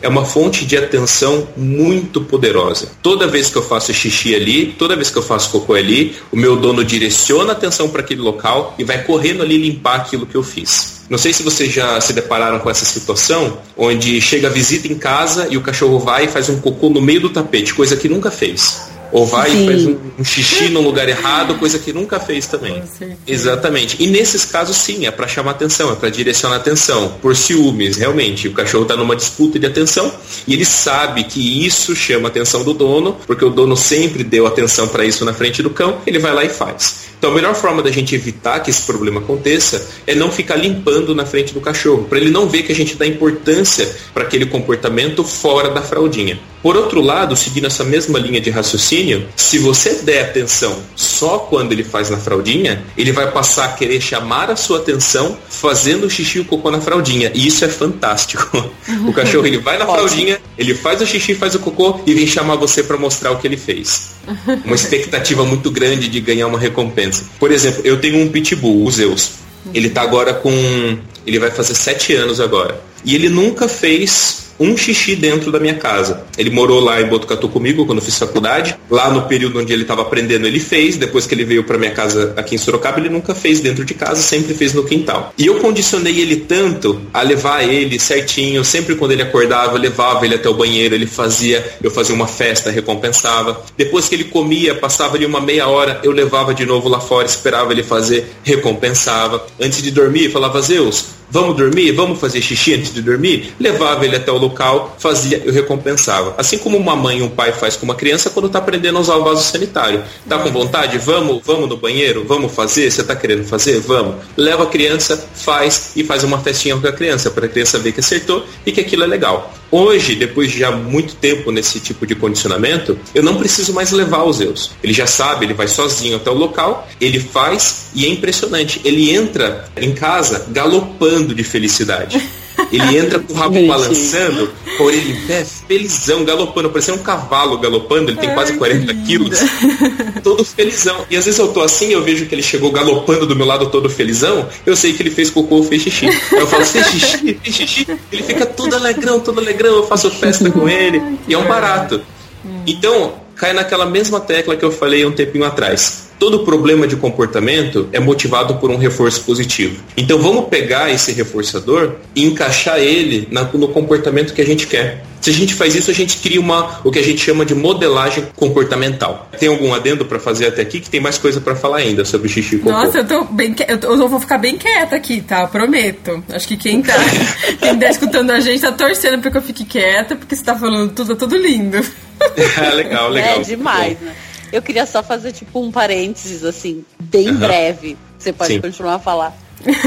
é uma fonte de atenção muito poderosa. Toda vez que eu faço xixi ali, toda vez que eu faço cocô ali, o meu dono direciona a atenção para aquele local e vai correndo ali limpar aquilo que eu fiz. Não sei se vocês já se depararam com essa situação, onde chega a visita em casa e o cachorro vai e faz um cocô no meio do tapete, coisa que nunca fez. Ou vai Sim. e faz um, um, xixi no lugar errado, coisa que nunca fez também. Exatamente. E nesses casos, sim, é para chamar atenção, é para direcionar atenção. Por ciúmes, realmente. O cachorro está numa disputa de atenção e ele sabe que isso chama a atenção do dono, porque o dono sempre deu atenção para isso na frente do cão, ele vai lá e faz. Então a melhor forma da gente evitar que esse problema aconteça é não ficar limpando na frente do cachorro, para ele não ver que a gente dá importância para aquele comportamento fora da fraldinha. Por outro lado, seguindo essa mesma linha de raciocínio, se você der atenção só quando ele faz na fraldinha, ele vai passar a querer chamar a sua atenção fazendo o xixi e o cocô na fraldinha. E isso é fantástico. O cachorro ele vai na fraldinha, ele faz o xixi, faz o cocô e vem chamar você para mostrar o que ele fez. Uma expectativa muito grande de ganhar uma recompensa. Por exemplo, eu tenho um pitbull, o Zeus. Ele tá agora com. Ele vai fazer sete anos agora. E ele nunca fez um xixi dentro da minha casa. Ele morou lá em Botucatu comigo quando eu fiz faculdade. Lá no período onde ele estava aprendendo, ele fez. Depois que ele veio para minha casa aqui em Sorocaba, ele nunca fez dentro de casa, sempre fez no quintal. E eu condicionei ele tanto a levar ele certinho, sempre quando ele acordava, levava ele até o banheiro, ele fazia, eu fazia uma festa, recompensava. Depois que ele comia, passava ali uma meia hora, eu levava de novo lá fora, esperava ele fazer, recompensava. Antes de dormir, falava, Zeus, vamos dormir, vamos fazer xixi antes de dormir, levava ele até o local, fazia, eu recompensava. Assim como uma mãe e um pai faz com uma criança quando está aprendendo a usar o vaso sanitário. Tá com vontade? Vamos, vamos no banheiro, vamos fazer? Você está querendo fazer? Vamos. Leva a criança, faz e faz uma festinha com a criança, para a criança ver que acertou e que aquilo é legal. Hoje, depois de já muito tempo nesse tipo de condicionamento, eu não preciso mais levar os Zeus. Ele já sabe, ele vai sozinho até o local, ele faz e é impressionante. Ele entra em casa galopando de felicidade. Ele entra com o rabo balançando, com a orelha em pé, felizão, galopando, parecendo um cavalo galopando, ele tem quase 40 quilos, todo felizão. E às vezes eu tô assim, eu vejo que ele chegou galopando do meu lado todo felizão, eu sei que ele fez cocô, fez xixi. Aí eu falo, fez xixi, fez xixi, ele fica todo alegrão, todo alegrão, eu faço festa com ele, e é um barato. Então, cai naquela mesma tecla que eu falei um tempinho atrás Todo problema de comportamento é motivado por um reforço positivo. Então vamos pegar esse reforçador e encaixar ele na, no comportamento que a gente quer. Se a gente faz isso, a gente cria uma, o que a gente chama de modelagem comportamental. Tem algum adendo para fazer até aqui que tem mais coisa para falar ainda sobre xixi e cocô? Nossa, eu tô bem, eu, tô, eu vou ficar bem quieta aqui, tá? Eu prometo. Acho que quem tá, quem tá escutando a gente tá torcendo para que eu fique quieta, porque você tá falando tudo, tudo lindo. É, legal, legal. É demais, né? Eu queria só fazer tipo um parênteses assim, bem uhum. breve. Você pode Sim. continuar a falar.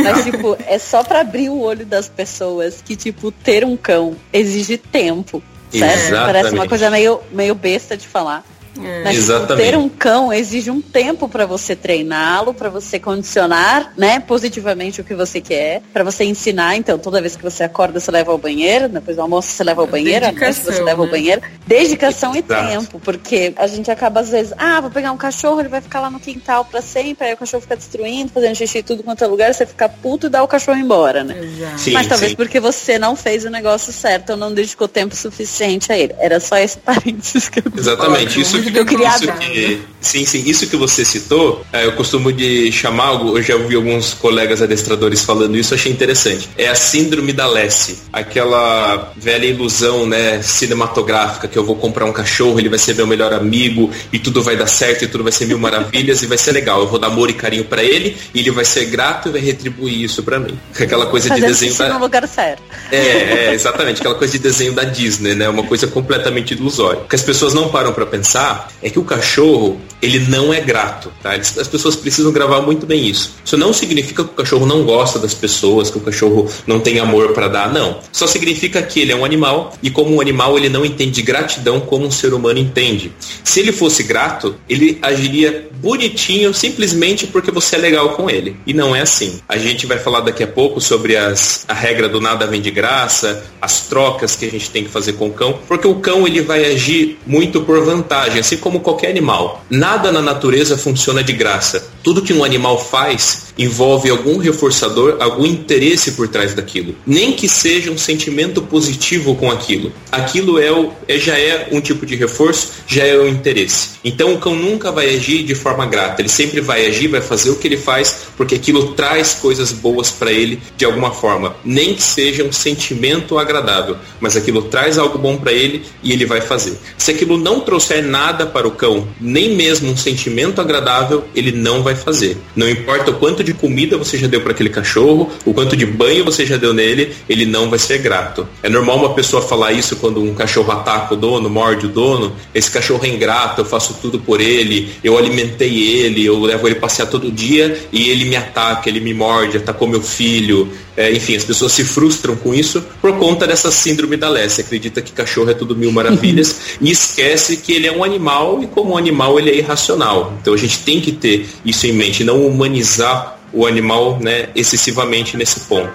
Mas, tipo, é só para abrir o olho das pessoas que, tipo, ter um cão exige tempo. Certo? Exatamente. Parece uma coisa meio, meio besta de falar. É. Mas Exatamente. ter um cão exige um tempo para você treiná-lo, para você condicionar, né, positivamente o que você quer, para você ensinar. Então, toda vez que você acorda, você leva ao banheiro, depois do almoço você leva ao banheiro, à noite você leva ao né? banheiro. Dedicação Exato. e tempo, porque a gente acaba às vezes, ah, vou pegar um cachorro, ele vai ficar lá no quintal para sempre, aí o cachorro fica destruindo, fazendo xixi tudo quanto é lugar, você fica puto e dá o cachorro embora, né? Sim, Mas talvez sim. porque você não fez o negócio certo ou não dedicou tempo suficiente a ele. Era só esse parênteses que eu Exatamente, isso que eu queria isso que, sim, sim, isso que você citou, é, eu costumo de chamar, eu já ouvi alguns colegas adestradores falando isso, achei interessante. É a síndrome da Lessie, aquela velha ilusão, né, cinematográfica que eu vou comprar um cachorro, ele vai ser meu melhor amigo e tudo vai dar certo e tudo vai ser mil maravilhas e vai ser legal. Eu vou dar amor e carinho para ele e ele vai ser grato e vai retribuir isso para mim. Aquela coisa Fazer de desenho da no lugar certo. É, é, exatamente, aquela coisa de desenho da Disney, né? Uma coisa completamente ilusória. Que as pessoas não param para pensar é que o cachorro ele não é grato, tá? As pessoas precisam gravar muito bem isso. Isso não significa que o cachorro não gosta das pessoas, que o cachorro não tem amor para dar, não. Só significa que ele é um animal e como um animal ele não entende gratidão como um ser humano entende. Se ele fosse grato, ele agiria bonitinho simplesmente porque você é legal com ele. E não é assim. A gente vai falar daqui a pouco sobre as, a regra do nada vem de graça, as trocas que a gente tem que fazer com o cão, porque o cão ele vai agir muito por vantagem, assim como qualquer animal. Nada na natureza funciona de graça. Tudo que um animal faz envolve algum reforçador, algum interesse por trás daquilo. Nem que seja um sentimento positivo com aquilo. Aquilo é, o, é já é um tipo de reforço, já é o interesse. Então o cão nunca vai agir de forma grata. Ele sempre vai agir, vai fazer o que ele faz, porque aquilo traz coisas boas para ele de alguma forma. Nem que seja um sentimento agradável, mas aquilo traz algo bom para ele e ele vai fazer. Se aquilo não trouxer nada para o cão, nem mesmo um sentimento agradável, ele não vai fazer. Não importa o quanto de comida você já deu para aquele cachorro, o quanto de banho você já deu nele, ele não vai ser grato. É normal uma pessoa falar isso quando um cachorro ataca o dono, morde o dono. Esse cachorro é ingrato, eu faço tudo por ele, eu alimentei ele, eu levo ele passear todo dia e ele me ataca, ele me morde, atacou meu filho. É, enfim, as pessoas se frustram com isso por conta dessa síndrome da Lessie. Acredita que cachorro é tudo mil maravilhas e esquece que ele é um animal e como um animal ele é irracional. Então a gente tem que ter isso em mente, não humanizar o animal né, excessivamente nesse ponto.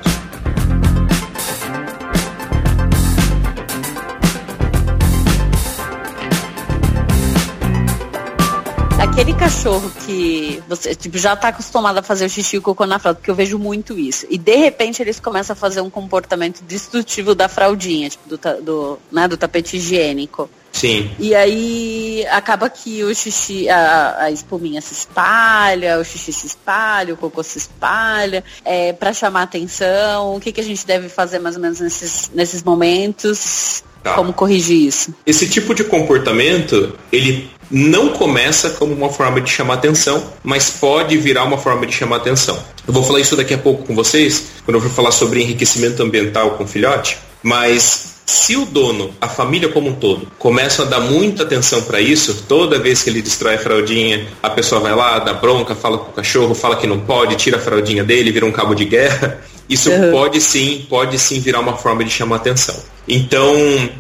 aquele cachorro que você tipo, já está acostumado a fazer o xixi e o cocô na fralda, porque eu vejo muito isso. E de repente eles começam a fazer um comportamento destrutivo da fraldinha, tipo, do, do, né, do tapete higiênico. Sim. E aí acaba que o xixi, a, a espuminha se espalha, o xixi se espalha, o cocô se espalha. É, para chamar atenção, o que, que a gente deve fazer mais ou menos nesses, nesses momentos? Tá. Como corrigir isso? Esse tipo de comportamento, ele não começa como uma forma de chamar atenção, mas pode virar uma forma de chamar atenção. Eu vou falar isso daqui a pouco com vocês, quando eu for falar sobre enriquecimento ambiental com filhote, mas se o dono, a família como um todo, começam a dar muita atenção para isso, toda vez que ele destrói a fraldinha, a pessoa vai lá, dá bronca, fala com o cachorro, fala que não pode, tira a fraldinha dele, vira um cabo de guerra. Isso uhum. pode sim, pode sim virar uma forma de chamar atenção. Então,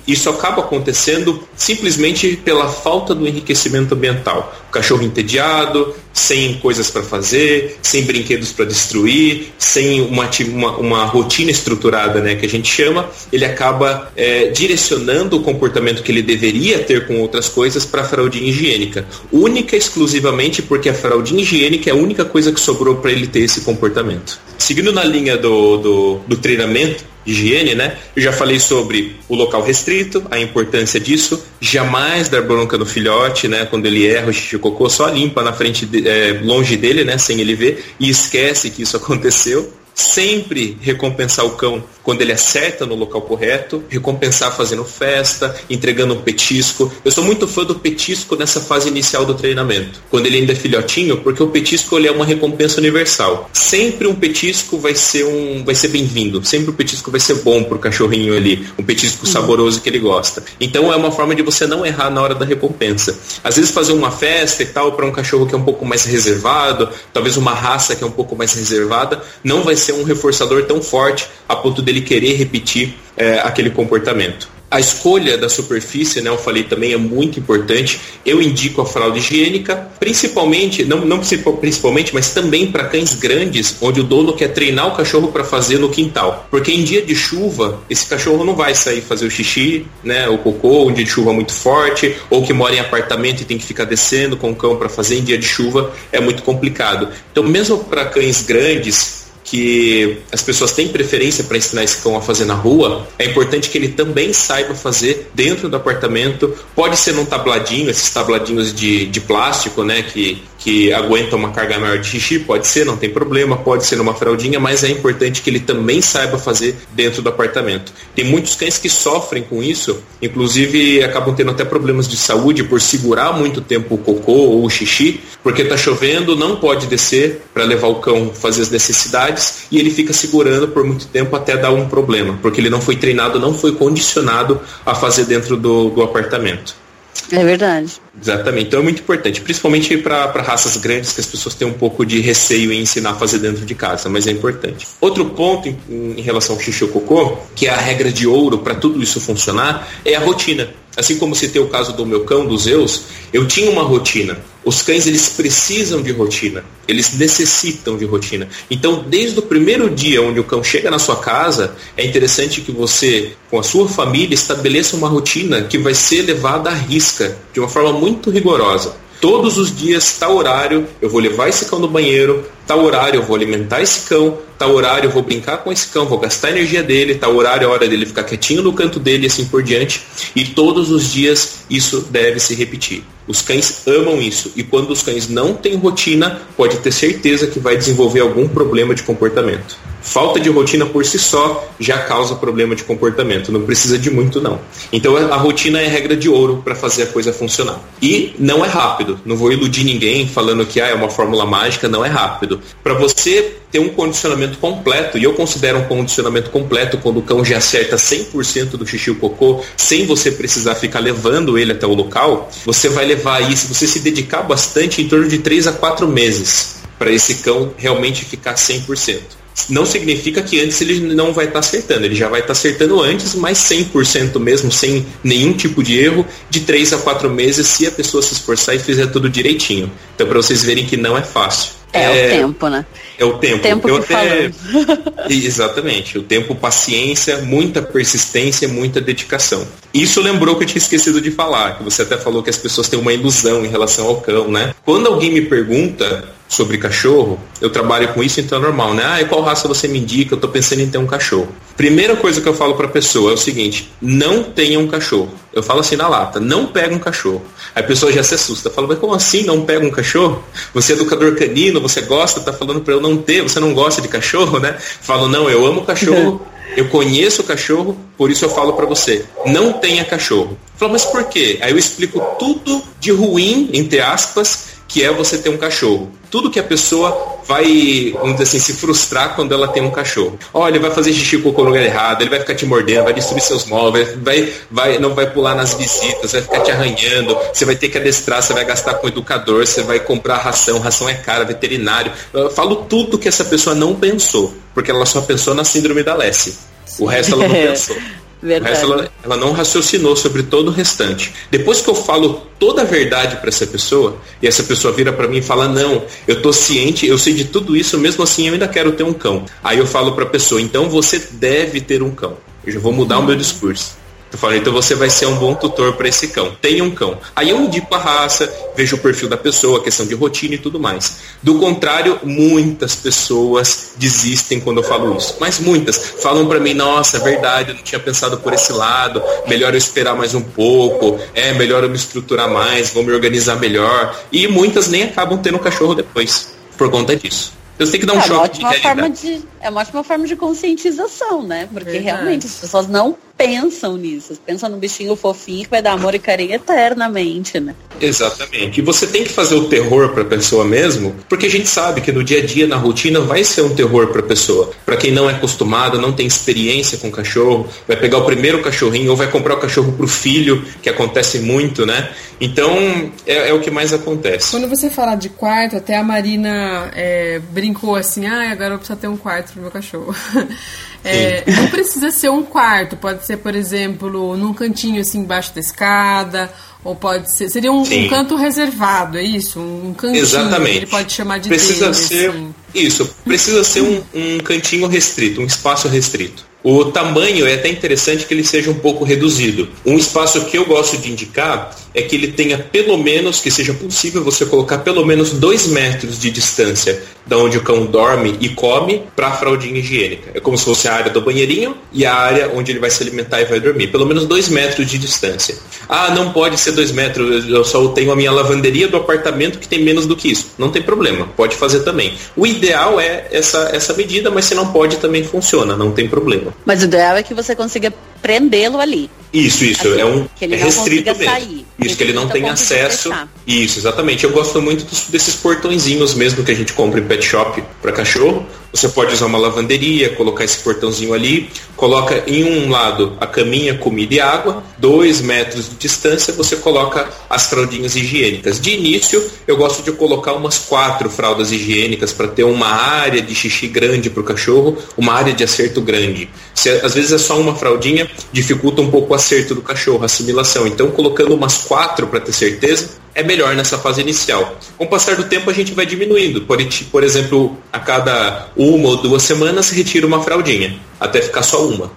isso acaba acontecendo simplesmente pela falta do enriquecimento ambiental. O cachorro entediado, sem coisas para fazer, sem brinquedos para destruir, sem uma, uma, uma, rotina estruturada, né, que a gente chama, ele acaba é, direcionando o comportamento que ele deveria ter com outras coisas para a fraldinha higiênica. Única e exclusivamente porque a fraldinha higiênica é a única coisa que sobrou para ele ter esse comportamento. Seguindo na linha do, do, do treinamento, higiene, né? Eu já falei sobre o local restrito, a importância disso, jamais dar bronca no filhote, né? Quando ele erra o xixi cocô, só limpa na frente, de, é, longe dele, né? Sem ele ver e esquece que isso aconteceu sempre recompensar o cão quando ele acerta no local correto, recompensar fazendo festa, entregando um petisco. Eu sou muito fã do petisco nessa fase inicial do treinamento, quando ele ainda é filhotinho, porque o petisco ele é uma recompensa universal. Sempre um petisco vai ser um vai ser bem-vindo, sempre o um petisco vai ser bom pro cachorrinho ali, um petisco uhum. saboroso que ele gosta. Então é uma forma de você não errar na hora da recompensa. Às vezes fazer uma festa e tal para um cachorro que é um pouco mais reservado, talvez uma raça que é um pouco mais reservada, não vai ser um reforçador tão forte a ponto dele querer repetir é, aquele comportamento. A escolha da superfície, né, eu falei também, é muito importante. Eu indico a fralda higiênica, principalmente, não, não principalmente, mas também para cães grandes, onde o dono quer treinar o cachorro para fazer no quintal. Porque em dia de chuva, esse cachorro não vai sair fazer o xixi, né, o cocô, um dia de chuva muito forte, ou que mora em apartamento e tem que ficar descendo com o cão para fazer em dia de chuva, é muito complicado. Então, mesmo para cães grandes, que as pessoas têm preferência para ensinar esse cão a fazer na rua, é importante que ele também saiba fazer dentro do apartamento. Pode ser num tabladinho, esses tabladinhos de, de plástico, né, que, que aguentam uma carga maior de xixi, pode ser, não tem problema, pode ser numa fraldinha, mas é importante que ele também saiba fazer dentro do apartamento. Tem muitos cães que sofrem com isso, inclusive acabam tendo até problemas de saúde por segurar muito tempo o cocô ou o xixi, porque está chovendo, não pode descer para levar o cão fazer as necessidades e ele fica segurando por muito tempo até dar um problema, porque ele não foi treinado, não foi condicionado a fazer dentro do, do apartamento. É verdade. Exatamente. Então é muito importante, principalmente para raças grandes que as pessoas têm um pouco de receio em ensinar a fazer dentro de casa, mas é importante. Outro ponto em, em relação ao xixi cocô, que é a regra de ouro para tudo isso funcionar, é a rotina. Assim como citei o caso do meu cão, do Zeus, eu tinha uma rotina. Os cães, eles precisam de rotina. Eles necessitam de rotina. Então, desde o primeiro dia onde o cão chega na sua casa, é interessante que você, com a sua família, estabeleça uma rotina que vai ser levada à risca, de uma forma muito rigorosa. Todos os dias, tal horário, eu vou levar esse cão no banheiro, tal horário eu vou alimentar esse cão, tal horário eu vou brincar com esse cão, vou gastar a energia dele, tal horário é hora dele ficar quietinho no canto dele e assim por diante. E todos os dias isso deve se repetir. Os cães amam isso. E quando os cães não têm rotina, pode ter certeza que vai desenvolver algum problema de comportamento. Falta de rotina por si só já causa problema de comportamento, não precisa de muito não. Então a rotina é a regra de ouro para fazer a coisa funcionar. E não é rápido, não vou iludir ninguém falando que ah, é uma fórmula mágica, não é rápido. Para você ter um condicionamento completo, e eu considero um condicionamento completo quando o cão já acerta 100% do xixi e cocô, sem você precisar ficar levando ele até o local, você vai levar aí, se você se dedicar bastante, em torno de 3 a 4 meses para esse cão realmente ficar 100% não significa que antes ele não vai estar tá acertando. Ele já vai estar tá acertando antes, mas 100% mesmo, sem nenhum tipo de erro, de 3 a 4 meses, se a pessoa se esforçar e fizer tudo direitinho. Então, para vocês verem que não é fácil. É, é, o tempo, né? É o tempo. tempo eu até... Exatamente. O tempo, paciência, muita persistência, muita dedicação. Isso lembrou que eu tinha esquecido de falar, que você até falou que as pessoas têm uma ilusão em relação ao cão, né? Quando alguém me pergunta sobre cachorro, eu trabalho com isso, então é normal, né? Ah, e qual raça você me indica? Eu tô pensando em ter um cachorro. Primeira coisa que eu falo pra pessoa é o seguinte: não tenha um cachorro. Eu falo assim na lata, não pega um cachorro. Aí a pessoa já se assusta, fala, mas como assim não pega um cachorro? Você é educador canino, você gosta, tá falando para eu não ter, você não gosta de cachorro, né? Falo, não, eu amo cachorro, eu conheço o cachorro, por isso eu falo para você, não tenha cachorro. Fala, mas por quê? Aí eu explico tudo de ruim, entre aspas, que é você ter um cachorro. Tudo que a pessoa vai, vamos dizer assim, se frustrar quando ela tem um cachorro. Olha, ele vai fazer xixi cocô no lugar errado, ele vai ficar te mordendo, vai destruir seus móveis, vai, vai, não vai pular nas visitas, vai ficar te arranhando, você vai ter que adestrar, você vai gastar com educador, você vai comprar ração, ração é cara, veterinário. Eu falo tudo que essa pessoa não pensou, porque ela só pensou na síndrome da Lessie. O resto ela não pensou. Verdade. Ela, ela, não raciocinou sobre todo o restante. Depois que eu falo toda a verdade para essa pessoa, e essa pessoa vira para mim e fala: Não, eu tô ciente, eu sei de tudo isso, mesmo assim eu ainda quero ter um cão. Aí eu falo para a pessoa: Então você deve ter um cão. Eu já vou mudar o meu discurso. Eu falei, então você vai ser um bom tutor para esse cão. Tenha um cão. Aí eu indico a raça, vejo o perfil da pessoa, a questão de rotina e tudo mais. Do contrário, muitas pessoas desistem quando eu falo isso. Mas muitas falam para mim, nossa, é verdade, eu não tinha pensado por esse lado, melhor eu esperar mais um pouco, é melhor eu me estruturar mais, vou me organizar melhor. E muitas nem acabam tendo um cachorro depois, por conta disso. Então você tem que dar um é choque uma ótima de forma de É uma ótima forma de conscientização, né? Porque Verdade. realmente as pessoas não pensam nisso. Pensam no bichinho fofinho que vai dar amor e carinho eternamente, né? Exatamente. E você tem que fazer o terror para a pessoa mesmo, porque a gente sabe que no dia a dia, na rotina, vai ser um terror para a pessoa. Para quem não é acostumado, não tem experiência com cachorro, vai pegar o primeiro cachorrinho ou vai comprar o cachorro para o filho, que acontece muito, né? Então é, é o que mais acontece. Quando você fala de quarto, até a Marina é, brincou assim, ah, agora eu preciso ter um quarto pro meu cachorro. É, não precisa ser um quarto, pode ser, por exemplo, num cantinho assim embaixo da escada, ou pode ser. Seria um, um canto reservado, é isso? Um cantinho. Exatamente. Ele pode chamar de precisa dele, ser assim. isso precisa ser um, um cantinho restrito um espaço restrito o tamanho é até interessante que ele seja um pouco reduzido. Um espaço que eu gosto de indicar é que ele tenha pelo menos que seja possível você colocar pelo menos dois metros de distância da onde o cão dorme e come para a fraldinha higiênica. É como se fosse a área do banheirinho e a área onde ele vai se alimentar e vai dormir. Pelo menos dois metros de distância. Ah não pode ser dois metros eu só tenho a minha lavanderia do apartamento que tem menos do que isso. Não tem problema pode fazer também. O ideal é essa, essa medida, mas se não pode também funciona, não tem problema. Mas o ideal é que você consiga prendê-lo ali. Isso, isso, Assim, é um que ele é restrito mesmo. sair. Isso, que ele não Restrito tem acesso. Isso, exatamente. Eu gosto muito dos- desses portõezinhos mesmo que a gente compra em pet shop para cachorro. Você pode usar uma lavanderia, colocar esse portãozinho ali, coloca em um lado a caminha, comida e água, dois metros de distância você coloca as fraldinhas higiênicas. De início, eu gosto de colocar umas quatro fraldas higiênicas para ter uma área de xixi grande para o cachorro, uma área de acerto grande. Se às vezes é só uma fraldinha, dificulta um pouco o acerto do cachorro, a assimilação. Então, colocando umas quatro para ter certeza, é melhor nessa fase inicial. Com o passar do tempo, a gente vai diminuindo. Por, por exemplo, a cada uma ou duas semanas, retira uma fraldinha, até ficar só uma.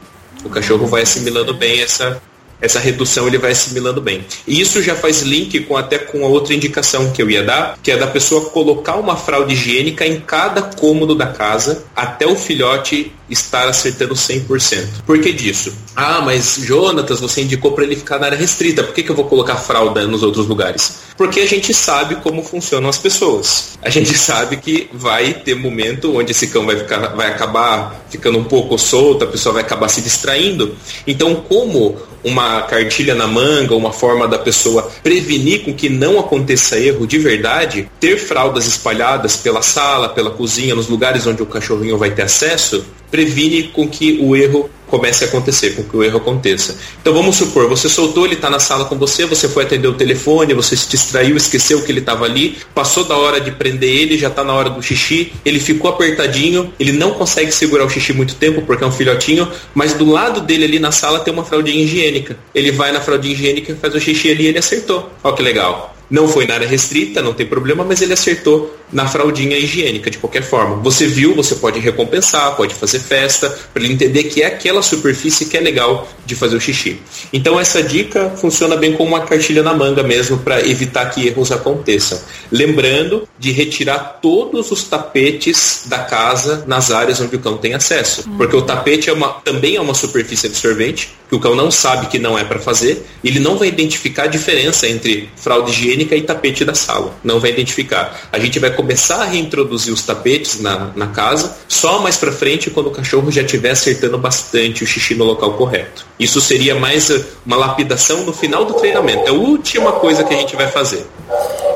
O cachorro vai assimilando bem essa, essa redução, ele vai assimilando bem. E isso já faz link com até com a outra indicação que eu ia dar, que é da pessoa colocar uma fralda higiênica em cada cômodo da casa, até o filhote estar acertando 100%. Por que disso? Ah, mas Jonatas, você indicou para ele ficar na área restrita. Por que, que eu vou colocar fralda nos outros lugares? Porque a gente sabe como funcionam as pessoas. A gente sabe que vai ter momento onde esse cão vai, ficar, vai acabar ficando um pouco solto, a pessoa vai acabar se distraindo. Então, como uma cartilha na manga, uma forma da pessoa prevenir com que não aconteça erro de verdade, ter fraldas espalhadas pela sala, pela cozinha, nos lugares onde o cachorrinho vai ter acesso, previne com que o erro comece a acontecer, com que o erro aconteça. Então vamos supor, você soltou, ele está na sala com você, você foi atender o telefone, você se distraiu, esqueceu que ele estava ali, passou da hora de prender ele, já está na hora do xixi, ele ficou apertadinho, ele não consegue segurar o xixi muito tempo porque é um filhotinho, mas do lado dele ali na sala tem uma fraldinha higiênica. Ele vai na fraldinha higiênica faz o xixi ali e ele acertou. Olha que legal. Não foi na área restrita, não tem problema, mas ele acertou na fraldinha higiênica de qualquer forma. Você viu, você pode recompensar, pode fazer festa, para ele entender que é aquela superfície que é legal de fazer o xixi. Então essa dica funciona bem como uma cartilha na manga mesmo para evitar que erros aconteçam. Lembrando de retirar todos os tapetes da casa nas áreas onde o cão tem acesso, porque o tapete é uma, também é uma superfície absorvente que o cão não sabe que não é para fazer, ele não vai identificar a diferença entre fralda higiênica e tapete da sala. Não vai identificar. A gente vai começar a reintroduzir os tapetes na, na casa só mais para frente quando o cachorro já estiver acertando bastante o xixi no local correto. Isso seria mais uma lapidação no final do treinamento. É a última coisa que a gente vai fazer.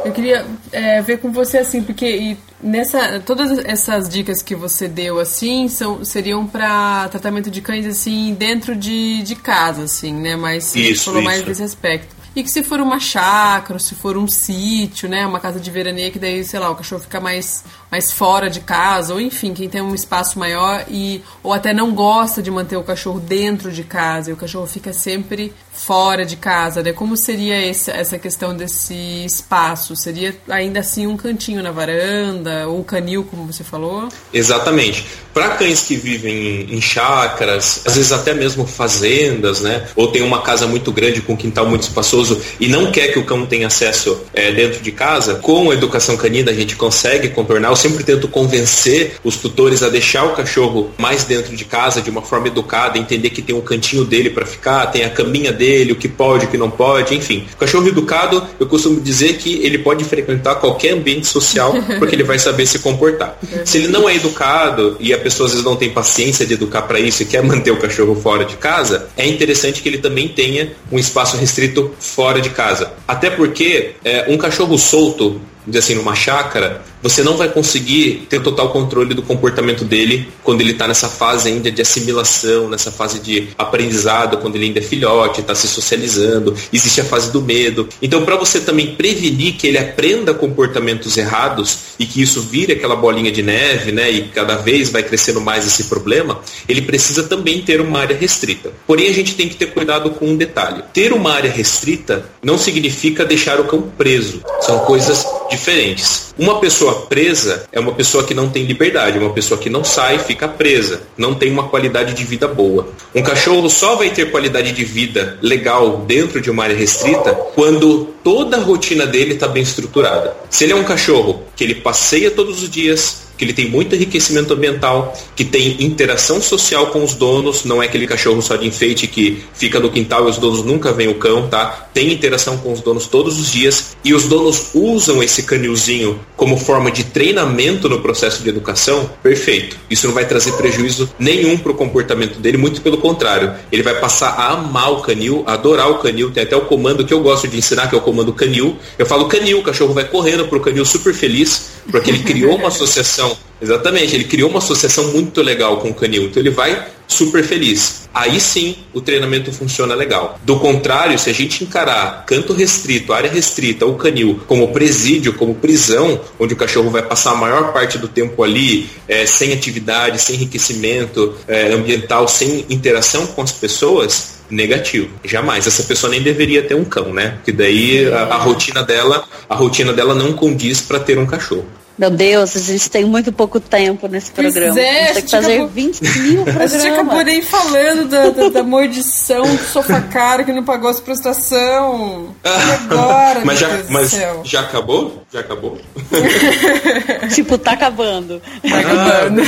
Eu queria é, ver com você assim, porque nessa todas essas dicas que você deu assim são seriam para tratamento de cães assim dentro de, de casa assim, né? Mas você Isso, falou mais isso. desse aspecto. E que se for uma chácara, se for um sítio, né, uma casa de veraneio, que daí, sei lá, o cachorro fica mais, mais fora de casa, ou enfim, quem tem um espaço maior e ou até não gosta de manter o cachorro dentro de casa, e o cachorro fica sempre fora de casa, né? Como seria esse, essa questão desse espaço? Seria ainda assim um cantinho na varanda, ou canil, como você falou? Exatamente. Para cães que vivem em chácaras, às vezes até mesmo fazendas, né? Ou tem uma casa muito grande com um quintal muito espaçoso e não quer que o cão tenha acesso é, dentro de casa, com a educação canina a gente consegue contornar. Eu sempre tento convencer os tutores a deixar o cachorro mais dentro de casa, de uma forma educada, entender que tem um cantinho dele para ficar, tem a caminha dele, o que pode, o que não pode, enfim. O cachorro educado, eu costumo dizer que ele pode frequentar qualquer ambiente social porque ele vai saber se comportar. Se ele não é educado e a pessoa às vezes não tem paciência de educar para isso e quer manter o cachorro fora de casa, é interessante que ele também tenha um espaço restrito fora de casa. Até porque é, um cachorro solto, dizer assim, numa chácara, você não vai conseguir ter total controle do comportamento dele quando ele está nessa fase ainda de assimilação, nessa fase de aprendizado, quando ele ainda é filhote, está se socializando, existe a fase do medo. Então, para você também prevenir que ele aprenda comportamentos errados e que isso vire aquela bolinha de neve, né, e cada vez vai crescendo mais esse problema, ele precisa também ter uma área restrita. Porém, a gente tem que ter cuidado com um detalhe. Ter uma área restrita não significa deixar o cão preso. São coisas diferentes. Uma pessoa presa é uma pessoa que não tem liberdade, uma pessoa que não sai, fica presa, não tem uma qualidade de vida boa. Um cachorro só vai ter qualidade de vida legal dentro de uma área restrita quando toda a rotina dele está bem estruturada. Se ele é um cachorro que ele passeia todos os dias, que ele tem muito enriquecimento ambiental, que tem interação social com os donos, não é aquele cachorro só de enfeite que fica no quintal e os donos nunca veem o cão, tá? Tem interação com os donos todos os dias e os donos usam esse canilzinho como forma de treinamento no processo de educação, perfeito. Isso não vai trazer prejuízo nenhum para o comportamento dele, muito pelo contrário. Ele vai passar a amar o canil, a adorar o canil, tem até o comando que eu gosto de ensinar, que é o comando canil. Eu falo canil, o cachorro vai correndo pro canil super feliz, porque ele criou uma associação Exatamente, ele criou uma associação muito legal com o canil, então ele vai super feliz. Aí sim o treinamento funciona legal. Do contrário, se a gente encarar canto restrito, área restrita ou canil como presídio, como prisão, onde o cachorro vai passar a maior parte do tempo ali, é, sem atividade, sem enriquecimento é, ambiental, sem interação com as pessoas, negativo. Jamais. Essa pessoa nem deveria ter um cão, né? Porque daí a, a rotina dela, a rotina dela não condiz para ter um cachorro. Meu Deus, a gente tem muito pouco tempo nesse programa. É, a gente tem que fazer acabou... 20 mil programas. A gente acabou nem falando da, da, da maldição do sofá caro que não pagou as prestação. E agora, mas já, mas já acabou? Já acabou? tipo, tá acabando. Tá acabando.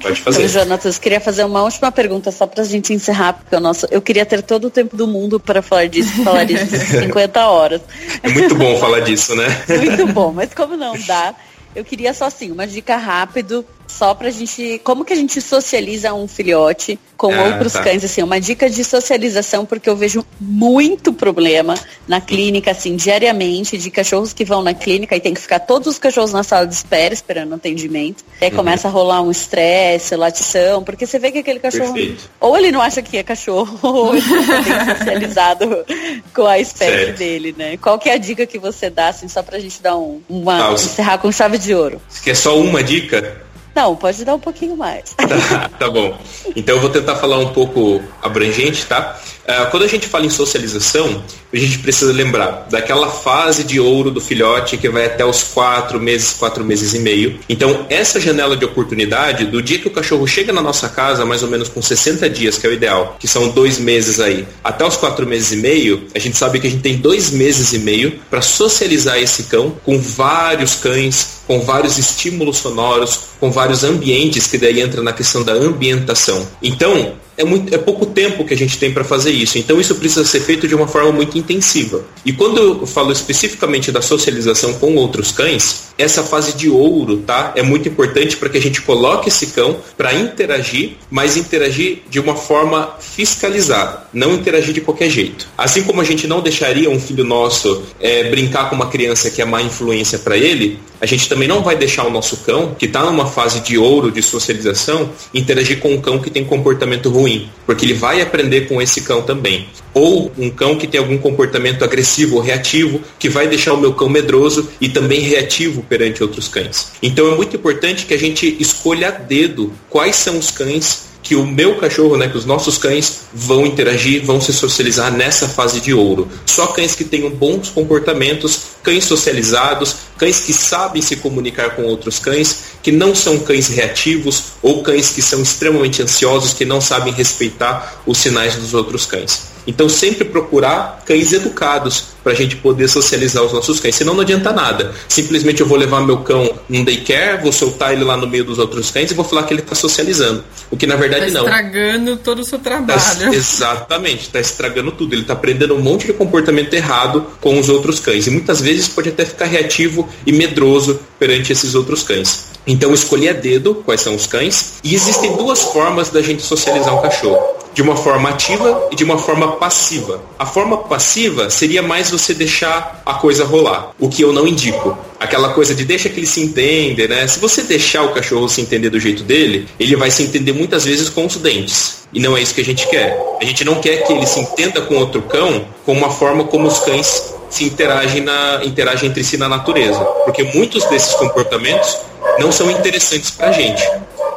Pode Então, fazer. Jonatas, queria fazer uma última pergunta só pra gente encerrar, porque o nosso, eu queria ter todo o tempo do mundo para falar disso, falar disso 50 horas. É muito bom falar disso, né? Muito bom, mas como não dá, eu queria só assim, uma dica rápido, só pra gente. Como que a gente socializa um filhote com Ah, outros tá. cães? Assim, uma dica de socialização, porque eu vejo muito problema na clínica, assim, diariamente, de cachorros que vão na clínica e tem que ficar todos os cachorros na sala de espera, esperando atendimento. E aí Uhum. começa a rolar um estresse, latição, porque você vê que aquele cachorro. Perfeito. Ou ele não acha que é cachorro, ou ele não tem socializado com a espécie Certo. dele, né? Qual que é a dica que você dá, assim, só pra gente dar um, uma, Ah, encerrar com chave de ouro? Você quer só uma dica? Não, pode dar um pouquinho mais. Tá, tá bom. Então eu vou tentar falar um pouco abrangente, tá? Ah, quando a gente fala em socialização, a gente precisa lembrar daquela fase de ouro do filhote que vai até os quatro meses, quatro meses e meio. Então, essa janela de oportunidade, do dia que o cachorro chega na nossa casa, mais ou menos com 60 dias, que é o ideal, que são dois meses aí, até os quatro meses e meio, a gente sabe que a gente tem dois meses e meio para socializar esse cão com vários cães, com vários estímulos sonoros, com vários ambientes, que daí entra na questão da ambientação. Então, é, muito, é pouco tempo que a gente tem para fazer isso. Então isso precisa ser feito de uma forma muito intensiva. E quando eu falo especificamente da socialização com outros cães, essa fase de ouro, tá? É muito importante para que a gente coloque esse cão para interagir, mas interagir de uma forma fiscalizada, não interagir de qualquer jeito. Assim como a gente não deixaria um filho nosso é, brincar com uma criança que é má influência para ele, a gente também não vai deixar o nosso cão, que está numa fase de ouro de socialização, interagir com um cão que tem comportamento ruim, porque ele vai aprender com esse cão também. ou um cão que tem algum comportamento agressivo ou reativo, que vai deixar o meu cão medroso e também reativo perante outros cães. Então é muito importante que a gente escolha a dedo quais são os cães que o meu cachorro, né, que os nossos cães vão interagir, vão se socializar nessa fase de ouro. Só cães que tenham bons comportamentos, cães socializados, cães que sabem se comunicar com outros cães, que não são cães reativos ou cães que são extremamente ansiosos, que não sabem respeitar os sinais dos outros cães. Então sempre procurar cães educados para a gente poder socializar os nossos cães. Senão não adianta nada. Simplesmente eu vou levar meu cão num daycare, vou soltar ele lá no meio dos outros cães e vou falar que ele está socializando. O que na verdade tá não. Está estragando todo o seu trabalho. Tá, exatamente, está estragando tudo. Ele está aprendendo um monte de comportamento errado com os outros cães. E muitas vezes pode até ficar reativo e medroso perante esses outros cães. Então escolher a dedo quais são os cães. E existem duas formas da gente socializar um cachorro de uma forma ativa e de uma forma passiva. A forma passiva seria mais você deixar a coisa rolar, o que eu não indico. Aquela coisa de deixa que ele se entenda, né? Se você deixar o cachorro se entender do jeito dele, ele vai se entender muitas vezes com os dentes. E não é isso que a gente quer. A gente não quer que ele se entenda com outro cão com uma forma como os cães se interagem, na, interagem entre si na natureza. Porque muitos desses comportamentos não são interessantes para a gente.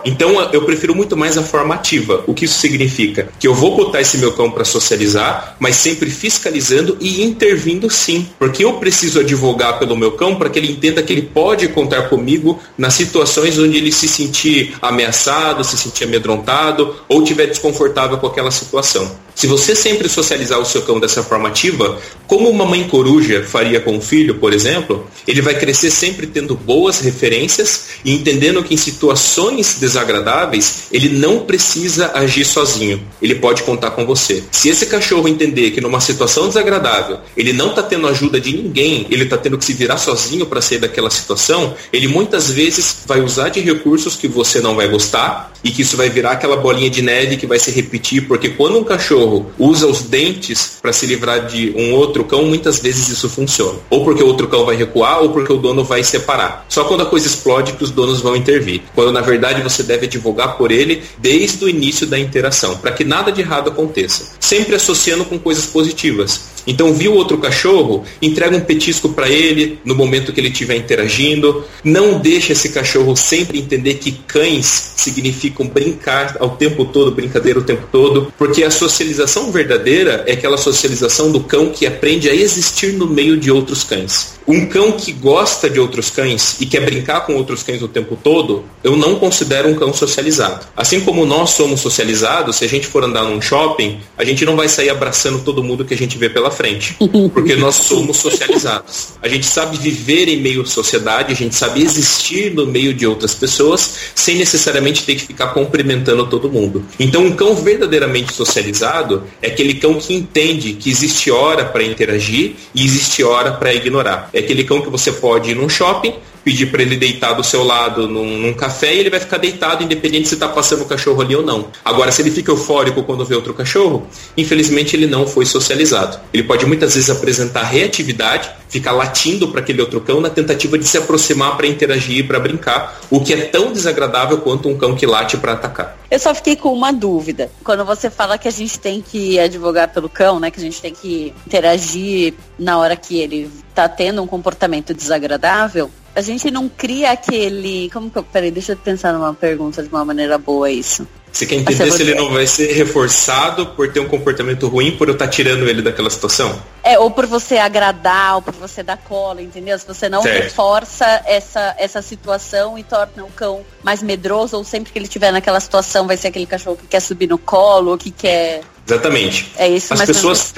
Então eu prefiro muito mais a forma ativa. O que isso significa? Que eu vou botar esse meu cão para socializar, mas sempre fiscalizando e intervindo sim. Porque eu preciso advogar pelo meu cão para que ele entenda que ele pode contar comigo nas situações onde ele se sentir ameaçado, se sentir amedrontado ou tiver desconfortável com aquela situação. Se você sempre socializar o seu cão dessa forma ativa, como uma mãe coruja faria com o filho, por exemplo, ele vai crescer sempre tendo boas referências e entendendo que em situações desagradáveis ele não precisa agir sozinho. Ele pode contar com você. Se esse cachorro entender que numa situação desagradável ele não está tendo ajuda de ninguém, ele está tendo que se virar sozinho para sair daquela situação, ele muitas vezes vai usar de recursos que você não vai gostar e que isso vai virar aquela bolinha de neve que vai se repetir, porque quando um cachorro usa os dentes para se livrar de um outro cão, muitas vezes isso funciona. Ou porque o outro cão vai recuar, ou porque o dono vai separar. Só quando a coisa explode que os donos vão intervir. Quando na verdade você deve advogar por ele desde o início da interação, para que nada de errado aconteça. Sempre associando com coisas positivas. Então, viu outro cachorro, entrega um petisco para ele no momento que ele estiver interagindo. Não deixe esse cachorro sempre entender que cães significam brincar ao tempo todo, brincadeira o tempo todo, porque a socialização verdadeira é aquela socialização do cão que aprende a existir no meio de outros cães. Um cão que gosta de outros cães e quer brincar com outros cães o tempo todo, eu não considero um cão socializado. Assim como nós somos socializados, se a gente for andar num shopping, a gente não vai sair abraçando todo mundo que a gente vê pela frente, porque nós somos socializados. A gente sabe viver em meio à sociedade, a gente sabe existir no meio de outras pessoas, sem necessariamente ter que ficar cumprimentando todo mundo. Então, um cão verdadeiramente socializado é aquele cão que entende que existe hora para interagir e existe hora para ignorar. É aquele cão que você pode ir num shopping, pedir para ele deitar do seu lado num, num, café e ele vai ficar deitado, independente se está passando o cachorro ali ou não. Agora, se ele fica eufórico quando vê outro cachorro, infelizmente ele não foi socializado. Ele pode muitas vezes apresentar reatividade, ficar latindo para aquele outro cão na tentativa de se aproximar para interagir, para brincar, o que é tão desagradável quanto um cão que late para atacar. Eu só fiquei com uma dúvida. Quando você fala que a gente tem que advogar pelo cão, né, que a gente tem que interagir na hora que ele está tendo um comportamento desagradável, a gente não cria aquele. Como que eu. Peraí, deixa eu pensar numa pergunta de uma maneira boa isso. Você quer entender se ele não vai ser reforçado por ter um comportamento ruim por eu estar tá tirando ele daquela situação? É, ou por você agradar, ou por você dar cola, entendeu? Se você não certo. reforça essa, essa situação e torna o cão mais medroso, ou sempre que ele estiver naquela situação vai ser aquele cachorro que quer subir no colo, ou que quer Exatamente. É isso, As pessoas...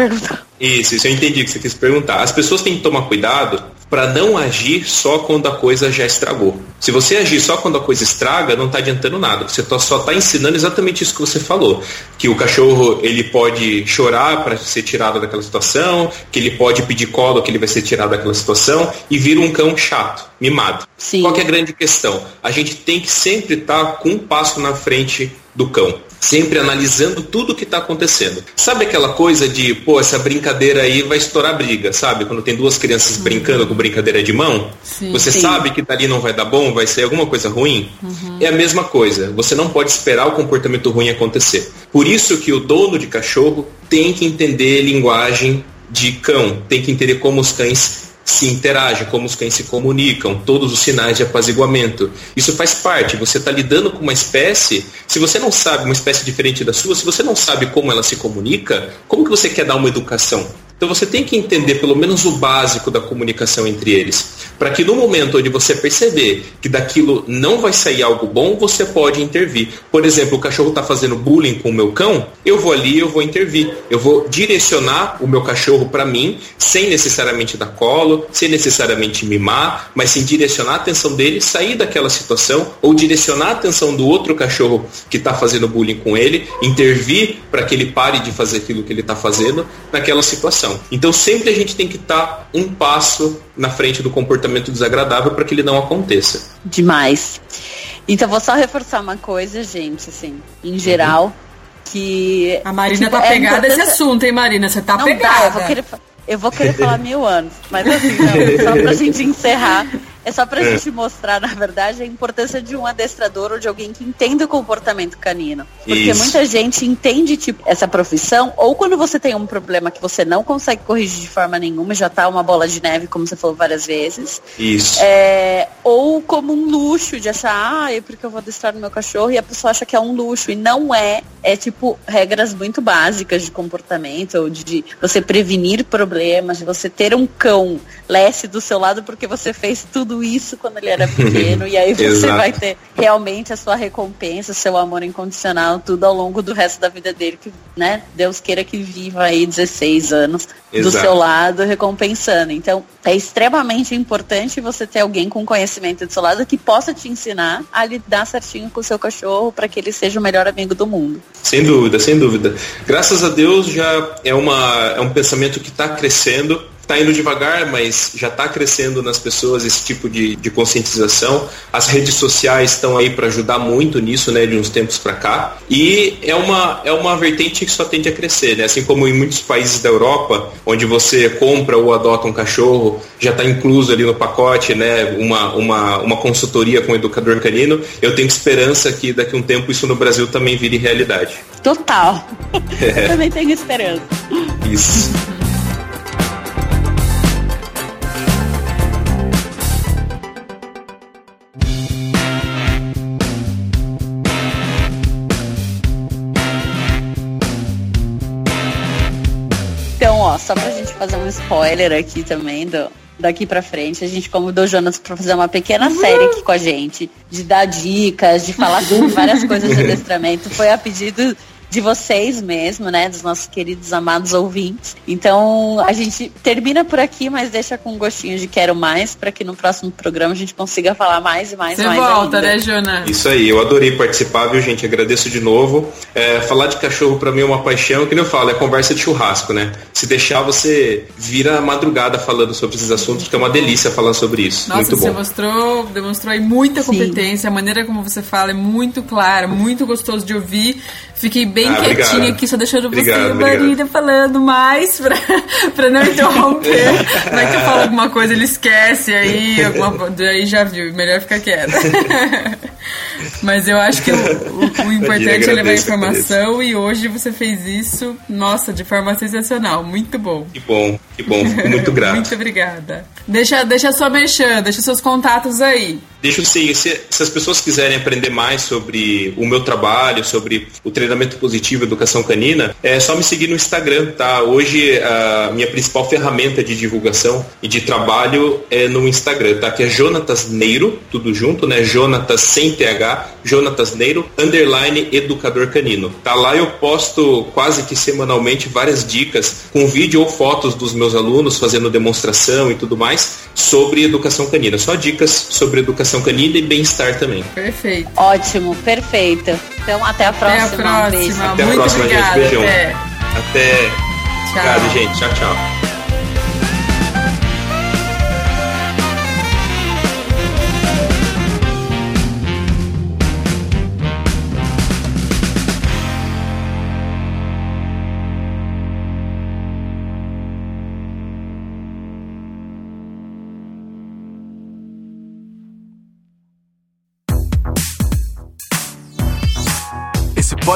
Isso, isso eu entendi que você quis perguntar. As pessoas têm que tomar cuidado para não agir só quando a coisa já estragou. Se você agir só quando a coisa estraga, não está adiantando nada. Você tá, só está ensinando exatamente isso que você falou, que o cachorro ele pode chorar para ser tirado daquela situação, que ele pode pedir colo, que ele vai ser tirado daquela situação e vira um cão chato, mimado. Sim. Qual é a grande questão? A gente tem que sempre estar tá com um passo na frente do cão. Sempre analisando tudo que está acontecendo. Sabe aquela coisa de, pô, essa brincadeira aí vai estourar briga, sabe? Quando tem duas crianças uhum. brincando com brincadeira de mão, sim, você sim. sabe que dali não vai dar bom, vai ser alguma coisa ruim. Uhum. É a mesma coisa. Você não pode esperar o comportamento ruim acontecer. Por isso que o dono de cachorro tem que entender linguagem de cão, tem que entender como os cães se interage, como os cães se comunicam, todos os sinais de apaziguamento. Isso faz parte. Você está lidando com uma espécie, se você não sabe, uma espécie diferente da sua, se você não sabe como ela se comunica, como que você quer dar uma educação? Então você tem que entender pelo menos o básico da comunicação entre eles, para que no momento onde você perceber que daquilo não vai sair algo bom, você pode intervir. Por exemplo, o cachorro está fazendo bullying com o meu cão, eu vou ali, eu vou intervir, eu vou direcionar o meu cachorro para mim, sem necessariamente dar colo, sem necessariamente mimar, mas sim direcionar a atenção dele, sair daquela situação ou direcionar a atenção do outro cachorro que está fazendo bullying com ele, intervir para que ele pare de fazer aquilo que ele está fazendo naquela situação. Então sempre a gente tem que estar tá um passo na frente do comportamento desagradável para que ele não aconteça. Demais. Então vou só reforçar uma coisa, gente, assim, em geral, uhum. que. A Marina tipo, tá é pegada esse assunto, hein, Marina? Você tá não pegada. Dá, eu vou querer, eu vou querer falar mil anos. Mas assim, não, só pra gente encerrar. É só pra é. gente mostrar, na verdade, a importância de um adestrador ou de alguém que entenda o comportamento canino. Porque Isso. muita gente entende, tipo, essa profissão, ou quando você tem um problema que você não consegue corrigir de forma nenhuma, já tá uma bola de neve, como você falou várias vezes. Isso. É, ou como um luxo de achar, ah, é porque eu vou adestrar no meu cachorro, e a pessoa acha que é um luxo. E não é. É tipo regras muito básicas de comportamento, ou de você prevenir problemas, de você ter um cão lesse do seu lado porque você fez tudo isso quando ele era pequeno, e aí você vai ter realmente a sua recompensa, seu amor incondicional, tudo ao longo do resto da vida dele, que, né, Deus queira que viva aí 16 anos Exato. do seu lado, recompensando. Então, é extremamente importante você ter alguém com conhecimento do seu lado que possa te ensinar a lidar certinho com o seu cachorro para que ele seja o melhor amigo do mundo. Sem dúvida, sem dúvida. Graças a Deus já é, uma, é um pensamento que está crescendo está indo devagar, mas já está crescendo nas pessoas esse tipo de, de conscientização. As redes sociais estão aí para ajudar muito nisso, né, de uns tempos para cá. E é uma, é uma vertente que só tende a crescer, né? Assim como em muitos países da Europa, onde você compra ou adota um cachorro, já está incluso ali no pacote, né, uma, uma, uma consultoria com o educador canino. Eu tenho esperança que daqui a um tempo isso no Brasil também vire realidade. Total. É. Eu também tenho esperança. Isso. Fazer um spoiler aqui também do, daqui para frente, a gente convidou o Jonas para fazer uma pequena série aqui com a gente, de dar dicas, de falar sobre várias coisas de adestramento. Foi a pedido de vocês mesmo, né? Dos nossos queridos amados ouvintes. Então a gente termina por aqui, mas deixa com um gostinho de quero mais, para que no próximo programa a gente consiga falar mais e mais Você mais. Você volta, ainda. né, Jona? Isso aí, eu adorei participar, viu, gente? Agradeço de novo. É, falar de cachorro para mim é uma paixão, que eu falo, é conversa de churrasco, né? Se deixar, você vira madrugada falando sobre esses assuntos, porque é uma delícia falar sobre isso. Nossa, muito bom. Você mostrou, demonstrou aí muita competência, Sim. a maneira como você fala é muito clara, muito gostoso de ouvir. Fiquei bem ah, quietinha obrigado. aqui, só deixando você obrigado, e a Marina falando mais pra, pra não interromper. Vai que eu falo alguma coisa, ele esquece aí, alguma, aí já viu, melhor ficar quieta. Mas eu acho que o, o, o importante é levar informação e hoje você fez isso, nossa, de forma sensacional, muito bom. Que bom, que bom, fico muito grato. muito obrigada. Deixa, deixa sua mexer, deixa seus contatos aí. Deixa eu se, se as pessoas quiserem aprender mais sobre o meu trabalho, sobre o treinamento positivo educação canina, é só me seguir no Instagram, tá? Hoje a minha principal ferramenta de divulgação e de trabalho é no Instagram, tá? Que é Jonatas Neiro, tudo junto, né? Jonatas sem TH, Jonatas Neiro, underline educador canino. Tá lá eu posto quase que semanalmente várias dicas com vídeo ou fotos dos meus alunos fazendo demonstração e tudo mais sobre educação canina. Só dicas sobre educação educação canina e bem-estar também. Perfeito. Ótimo, perfeito. Então até a próxima. Até a próxima. Um beijo. Até Muito a próxima, obrigada. gente. Beijão. Até. Até. Tchau. Obrigado, gente. Tchau, tchau.